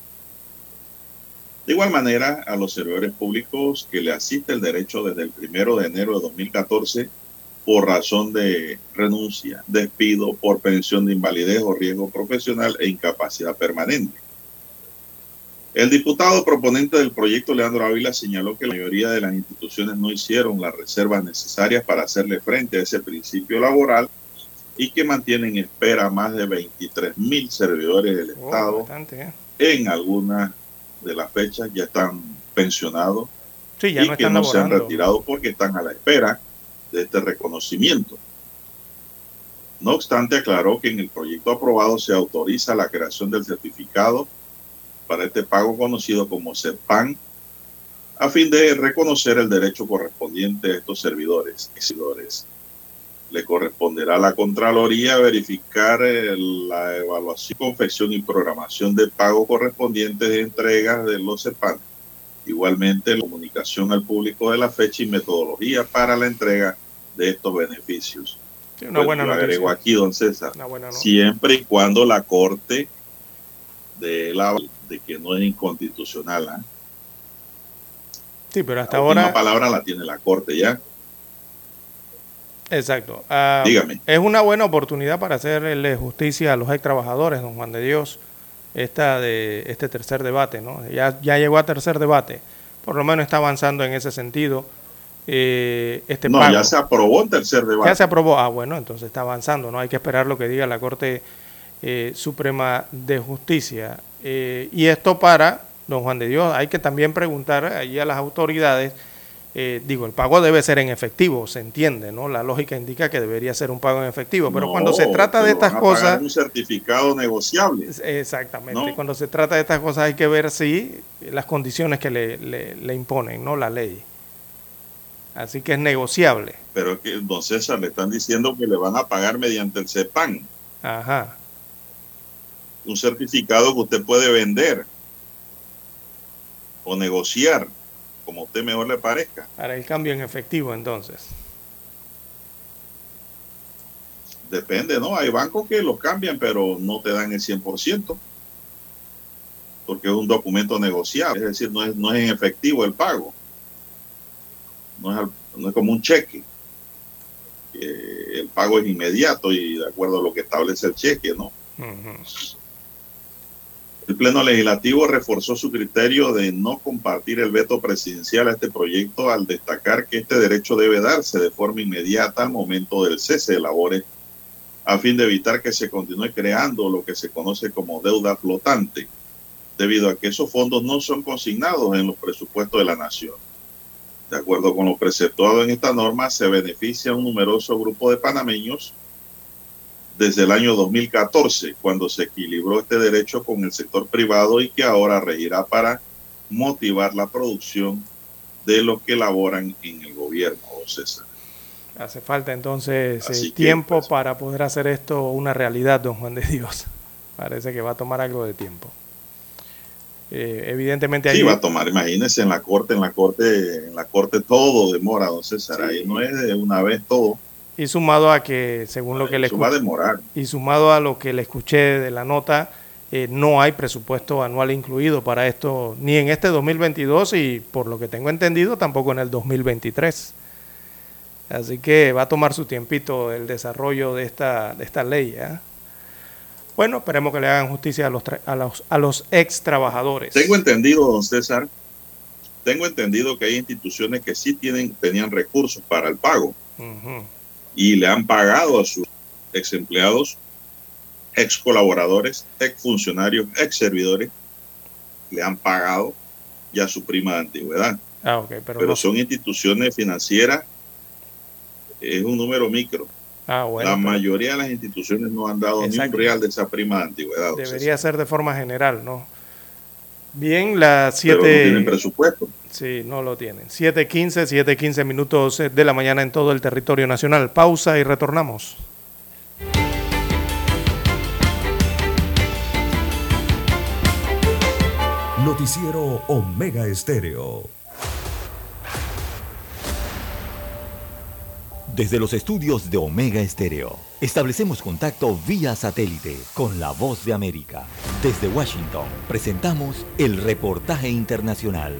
De igual manera, a los servidores públicos que le asiste el derecho desde el primero de enero de 2014 por razón de renuncia, despido, por pensión de invalidez o riesgo profesional e incapacidad permanente. El diputado proponente del proyecto, Leandro Ávila, señaló que la mayoría de las instituciones no hicieron las reservas necesarias para hacerle frente a ese principio laboral y que mantienen en espera a más de 23 mil servidores del
oh,
Estado.
bastante, ¿eh?
En algunas de las fechas ya están pensionados
Sí, ya
y
no
que no se han retirado porque están a la espera de este reconocimiento. No obstante, aclaró que en el proyecto aprobado se autoriza la creación del certificado para este pago conocido como CEPAN a fin de reconocer el derecho correspondiente a estos servidores servidores. Le corresponderá a la Contraloría verificar eh, la evaluación, confección y programación de pago correspondientes de entregas de los CEPAN. Igualmente, la comunicación al público de la fecha y metodología para la entrega de estos beneficios.
Sí, una
Pues,
buena
lo agrego aquí, don César.
Una buena.
Siempre y cuando la Corte de, la, de que no es inconstitucional. ¿ah?
Sí, pero hasta
La
ahora.
palabra la tiene la Corte ya.
Exacto. Ah,
Dígame.
Es una buena oportunidad para hacerle justicia a los ex trabajadores, don Juan de Dios, esta de este tercer debate, ¿no? Ya, ya llegó a tercer debate, por lo menos está avanzando en ese sentido. eh, este
no,
pago.
ya se aprobó en tercer debate.
Ya se aprobó. Ah, bueno, entonces está avanzando, ¿no? Hay que esperar lo que diga la Corte eh, Suprema de Justicia. Eh, y esto para, don Juan de Dios, hay que también preguntar allí a las autoridades, eh, digo, el pago debe ser en efectivo, se entiende, ¿no? La lógica indica que debería ser un pago en efectivo, pero
No,
cuando se trata de estas cosas...
Un certificado negociable.
Exactamente.
¿no?
Cuando se trata de estas cosas hay que ver si las condiciones que le, le- le imponen, ¿no? La ley. Así que es negociable.
Pero que don César le están diciendo que le van a pagar mediante el CEPAN.
Ajá.
Un certificado que usted puede vender o negociar como a usted mejor le parezca.
Para el cambio en efectivo, entonces.
Depende, ¿no? Hay bancos que lo cambian, pero no te dan el 100%, porque es un documento negociable, es decir, no es, no es en efectivo el pago, no es, al- no es como un cheque. que el pago es inmediato y de acuerdo a lo que establece el cheque, ¿no? El Pleno Legislativo reforzó su criterio de no compartir el veto presidencial a este proyecto al destacar que este derecho debe darse de forma inmediata al momento del cese de labores a fin de evitar que se continúe creando lo que se conoce como deuda flotante, debido a que esos fondos no son consignados en los presupuestos de la nación. De acuerdo con lo preceptuado en esta norma, se beneficia un numeroso grupo de panameños desde el año 2014, cuando se equilibró este derecho con el sector privado y que ahora regirá para motivar la producción de los que laboran en el gobierno, César.
Hace falta entonces eh, tiempo pues, para poder hacer esto una realidad, don Juan de Dios. Parece que va a tomar algo de tiempo. Eh, evidentemente
ahí... Sí, va a tomar, imagínense, en la corte, en la corte, en la corte todo demora, don César, ahí no es de una vez todo.
Y sumado a que, según lo que le
demorar.
Y sumado a lo que le escuché de la nota, eh, no hay presupuesto anual incluido para esto, ni en este 2022 y por lo que tengo entendido tampoco en el 2023. Así que va a tomar su tiempito el desarrollo de esta, de esta ley. ¿eh? Bueno, esperemos que le hagan justicia a los, a los, a los ex trabajadores.
Tengo entendido, don César, tengo entendido que hay instituciones que sí tienen, tenían recursos para el pago y le han pagado a sus ex empleados, ex colaboradores, ex funcionarios, ex servidores, le han pagado ya su prima de antigüedad.
Ah, okay, pero, pero
son instituciones financieras, es un número micro
Ah,
la mayoría de las instituciones no han dado ni un real de esa prima de antigüedad.
Debería ser de forma general, ¿no? Bien, las 7...
Siete... no tienen presupuesto.
Sí, no lo tienen. 7.15, 7.15 minutos de la mañana en todo el territorio nacional. Pausa y retornamos.
Noticiero Omega Estéreo. Desde los estudios de Omega Estéreo, establecemos contacto vía satélite con la voz de América. Desde Washington, presentamos el reportaje internacional.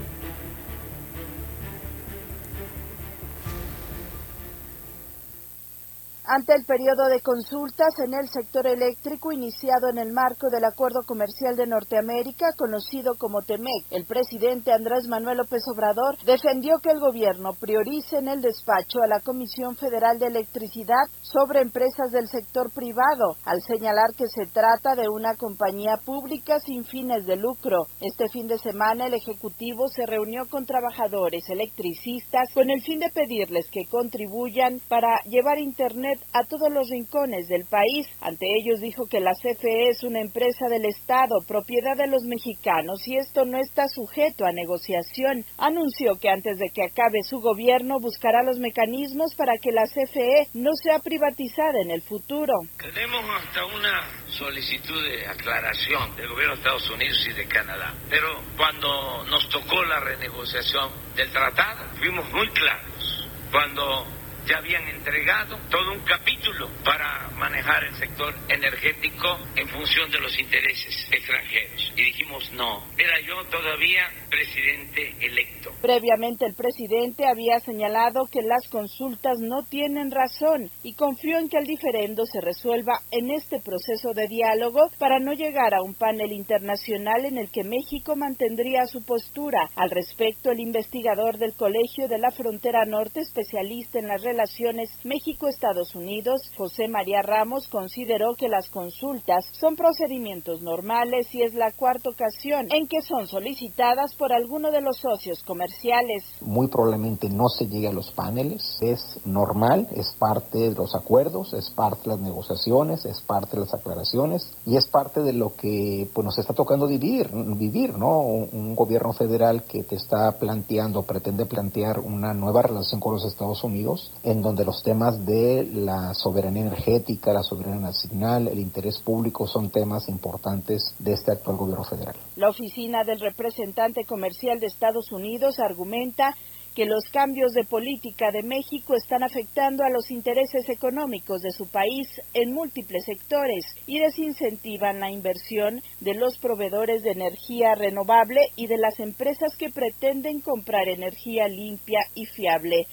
Ante el periodo de consultas en el sector eléctrico iniciado en el marco del Acuerdo Comercial de Norteamérica, conocido como TEMEC, el presidente Andrés Manuel López Obrador defendió que el gobierno priorice en el despacho a la Comisión Federal de Electricidad sobre empresas del sector privado, al señalar que se trata de una compañía pública sin fines de lucro. Este fin de semana el Ejecutivo se reunió con trabajadores electricistas con el fin de pedirles que contribuyan para llevar Internet a todos los rincones del país. Ante ellos dijo que la CFE es una empresa del Estado, propiedad de los mexicanos, y esto no está sujeto a negociación. Anunció que antes de que acabe su gobierno buscará los mecanismos para que la CFE no sea privatizada en el futuro.
Tenemos hasta una solicitud de aclaración del gobierno de Estados Unidos y de Canadá, pero cuando nos tocó la renegociación del tratado, fuimos muy claros. Cuando ya habían entregado todo un capítulo para manejar el sector energético en función de los intereses extranjeros. Y dijimos no, era yo todavía presidente electo.
Previamente el presidente había señalado que las consultas no tienen razón y confió en que el diferendo se resuelva en este proceso de diálogo para no llegar a un panel internacional en el que México mantendría su postura. Al respecto, el investigador del Colegio de la Frontera Norte, especialista en las Relaciones México-Estados Unidos, José María Ramos, consideró que las consultas son procedimientos normales y es la cuarta ocasión en que son solicitadas por alguno de los socios comerciales.
Muy probablemente no se llegue a los paneles, es normal, es parte de los acuerdos, es parte de las negociaciones, es parte de las aclaraciones y es parte de lo que pues, nos está tocando vivir, vivir, ¿no? Un, gobierno federal que te está planteando, pretende plantear una nueva relación con los Estados Unidos en donde los temas de la soberanía energética, la soberanía nacional, el interés público son temas importantes de este actual gobierno federal.
La oficina del representante comercial de Estados Unidos argumenta que los cambios de política de México están afectando a los intereses económicos de su país en múltiples sectores y desincentivan la inversión de los proveedores de energía renovable y de las empresas que pretenden comprar energía limpia y fiable.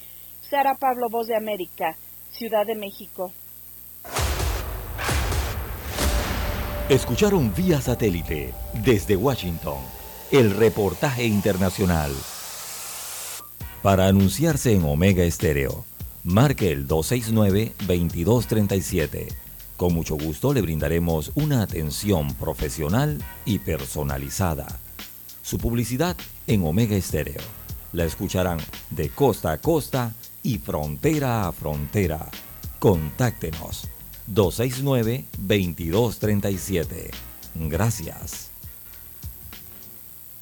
Sara Pablo, Voz de América, Ciudad de México.
Escucharon vía satélite desde Washington el reportaje internacional. Para anunciarse en Omega Estéreo, marque el 269-2237. Con mucho gusto le brindaremos una atención profesional y personalizada. Su publicidad en Omega Estéreo
la escucharán de costa a costa y frontera a frontera. Contáctenos 269-2237. Gracias.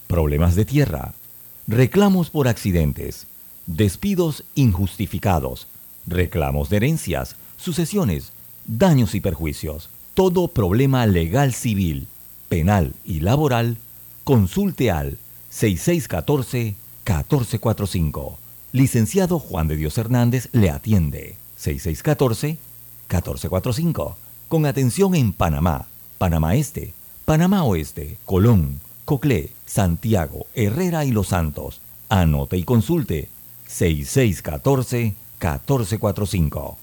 Problemas de tierra, reclamos por accidentes, despidos injustificados, reclamos de herencias, sucesiones, daños y perjuicios. Todo problema legal civil, penal y laboral, consulte al 6614-1445. Licenciado Juan de Dios Hernández le atiende. 6614-1445. Con atención en Panamá, Panamá Este, Panamá Oeste, Colón, Coclé, Santiago, Herrera y Los Santos. Anote y consulte 6614-1445.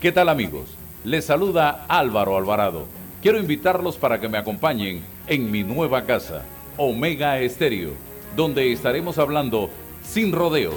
¿Qué tal amigos? Les saluda Álvaro Alvarado. Quiero invitarlos para que me acompañen en mi nueva casa, Omega Estéreo, donde estaremos hablando sin rodeos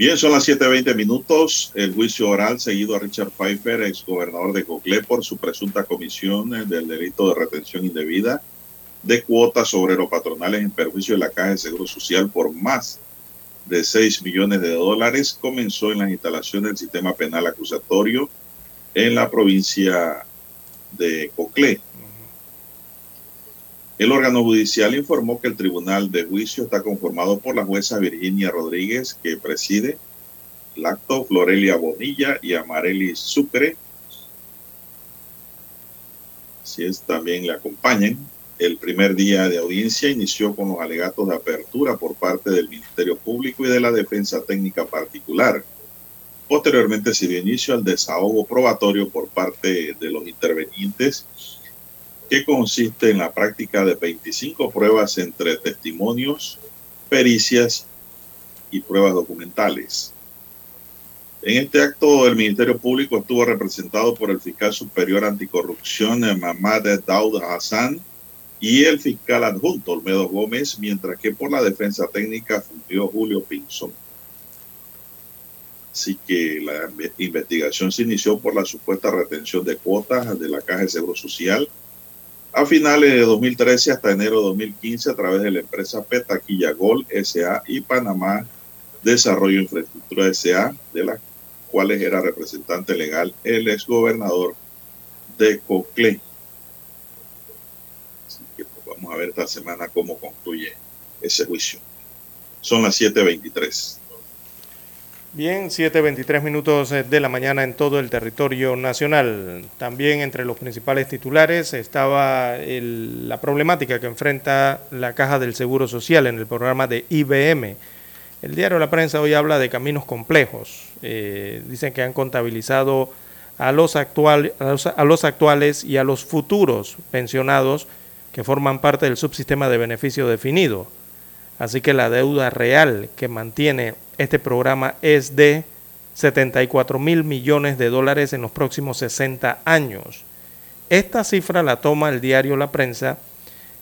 Bien, son las 7.20 minutos. El juicio oral seguido a Richard Pfeiffer, exgobernador de Coclé, por su presunta comisión del delito de retención indebida de cuotas obrero-patronales en perjuicio de la Caja de Seguro Social por más de 6 millones de dólares, comenzó en las instalaciones del sistema penal acusatorio en la provincia de Coclé. El órgano judicial informó que el tribunal de juicio está conformado por la jueza Virginia Rodríguez, que preside el acto, Florelia Bonilla y Amareli Sucre. Así es, también le acompañan. El primer día de audiencia inició con los alegatos de apertura por parte del Ministerio Público y de la Defensa Técnica Particular. Posteriormente se dio inicio al desahogo probatorio por parte de los intervenientes que consiste en la práctica de 25 pruebas entre testimonios, pericias y pruebas documentales. En este acto, el Ministerio Público estuvo representado por el fiscal superior anticorrupción Mamad Daud Hassan y el fiscal adjunto Olmedo Gómez, mientras que por la defensa técnica fungió Julio Pinzón. Así que la investigación se inició por la supuesta retención de cuotas de la Caja de Seguro Social a finales de 2013 hasta enero de 2015 a través de la empresa Petaquilla Gol SA y Panamá Desarrollo Infraestructura SA, de las cuales era representante legal el exgobernador de Coclé. Así que pues, vamos a ver esta semana cómo concluye ese juicio. Son las 7.23.
Bien, 7.23 minutos eh, de la mañana en todo el territorio nacional. También entre los principales titulares estaba la problemática que enfrenta la Caja del Seguro Social en el programa de IBM. El diario La Prensa hoy habla de caminos complejos. Eh, dicen que han contabilizado a los, actual, a los actuales y a los futuros pensionados que forman parte del subsistema de beneficio definido. Así que la deuda real que mantiene este programa es de 74 mil millones de dólares en los próximos 60 años. Esta cifra la toma el diario La Prensa.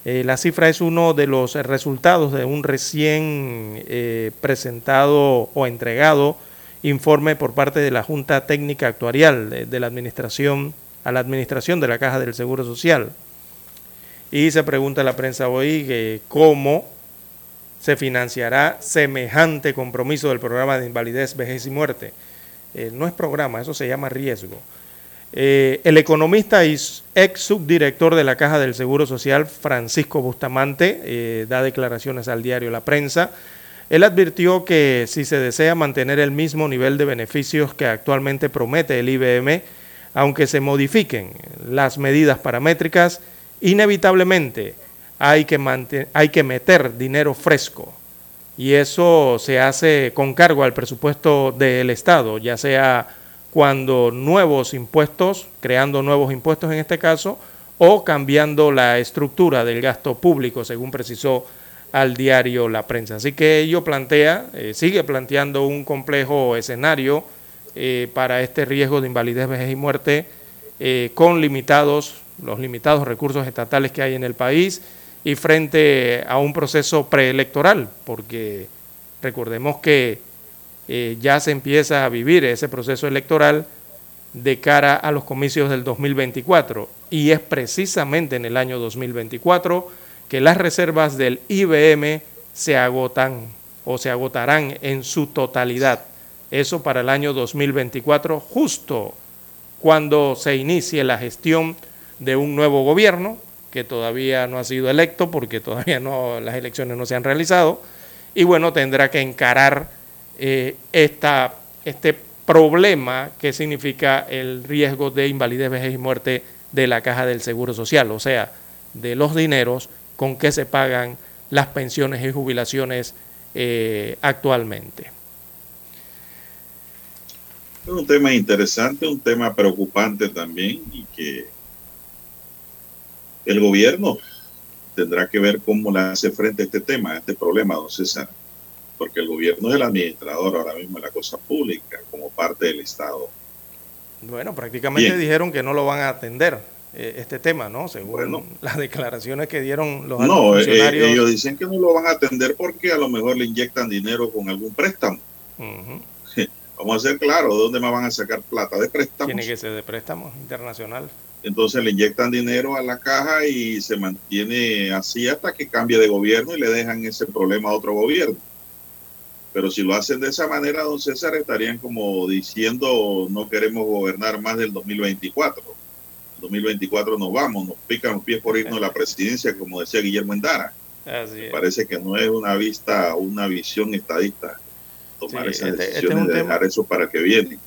Eh, la cifra es uno de los resultados de un recién eh, presentado o entregado informe por parte de la Junta Técnica Actuarial de, la Administración a la Administración de la Caja del Seguro Social. Y se pregunta la prensa hoy eh, cómo se financiará semejante compromiso del programa de invalidez, vejez y muerte. Eh, no es programa, eso se llama riesgo. Eh, el economista y ex subdirector de la Caja del Seguro Social, Francisco Bustamante, eh, da declaraciones al diario La Prensa. Él advirtió que si se desea mantener el mismo nivel de beneficios que actualmente promete el IBM, aunque se modifiquen las medidas paramétricas, inevitablemente hay que, hay que meter dinero fresco y eso se hace con cargo al presupuesto del Estado, ya sea cuando nuevos impuestos, creando nuevos impuestos en este caso, o cambiando la estructura del gasto público, según precisó al diario La Prensa. Así que ello plantea, eh, sigue planteando un complejo escenario eh, para este riesgo de invalidez, vejez y muerte eh, con limitados, los limitados recursos estatales que hay en el país y frente a un proceso preelectoral, porque recordemos que ya se empieza a vivir ese proceso electoral de cara a los comicios del 2024 y es precisamente en el año 2024 que las reservas del IBM se agotan o se agotarán en su totalidad. Eso para el año 2024, justo cuando se inicie la gestión de un nuevo gobierno, que todavía no ha sido electo porque todavía no, las elecciones no se han realizado, y bueno, tendrá que encarar eh, esta, este problema que significa el riesgo de invalidez, vejez y muerte de la caja del Seguro Social, o sea, de los dineros con que se pagan las pensiones y jubilaciones eh, actualmente.
Es un tema interesante, un tema preocupante también y que el gobierno tendrá que ver cómo le hace frente a este tema, a este problema, don César, porque el gobierno es el administrador ahora mismo de la cosa pública como parte del Estado.
Bueno, prácticamente dijeron que no lo van a atender eh, este tema, ¿no? Según las declaraciones que dieron los
no, eh, funcionarios. ellos dicen que no lo van a atender porque a lo mejor le inyectan dinero con algún préstamo. Vamos a ser claros, ¿de dónde más van a sacar plata? De préstamos.
Tiene que ser de préstamos internacional.
Entonces le inyectan dinero a la caja y se mantiene así hasta que cambie de gobierno y le dejan ese problema a otro gobierno. Pero si lo hacen de esa manera, don César, estarían como diciendo no queremos gobernar más del 2024 2024 nos vamos, nos pican los pies por irnos a la presidencia, como decía Guillermo Endara. Parece que no es una vista, una visión estadista tomar esa esas este, este decisiones de dejar eso para que viene.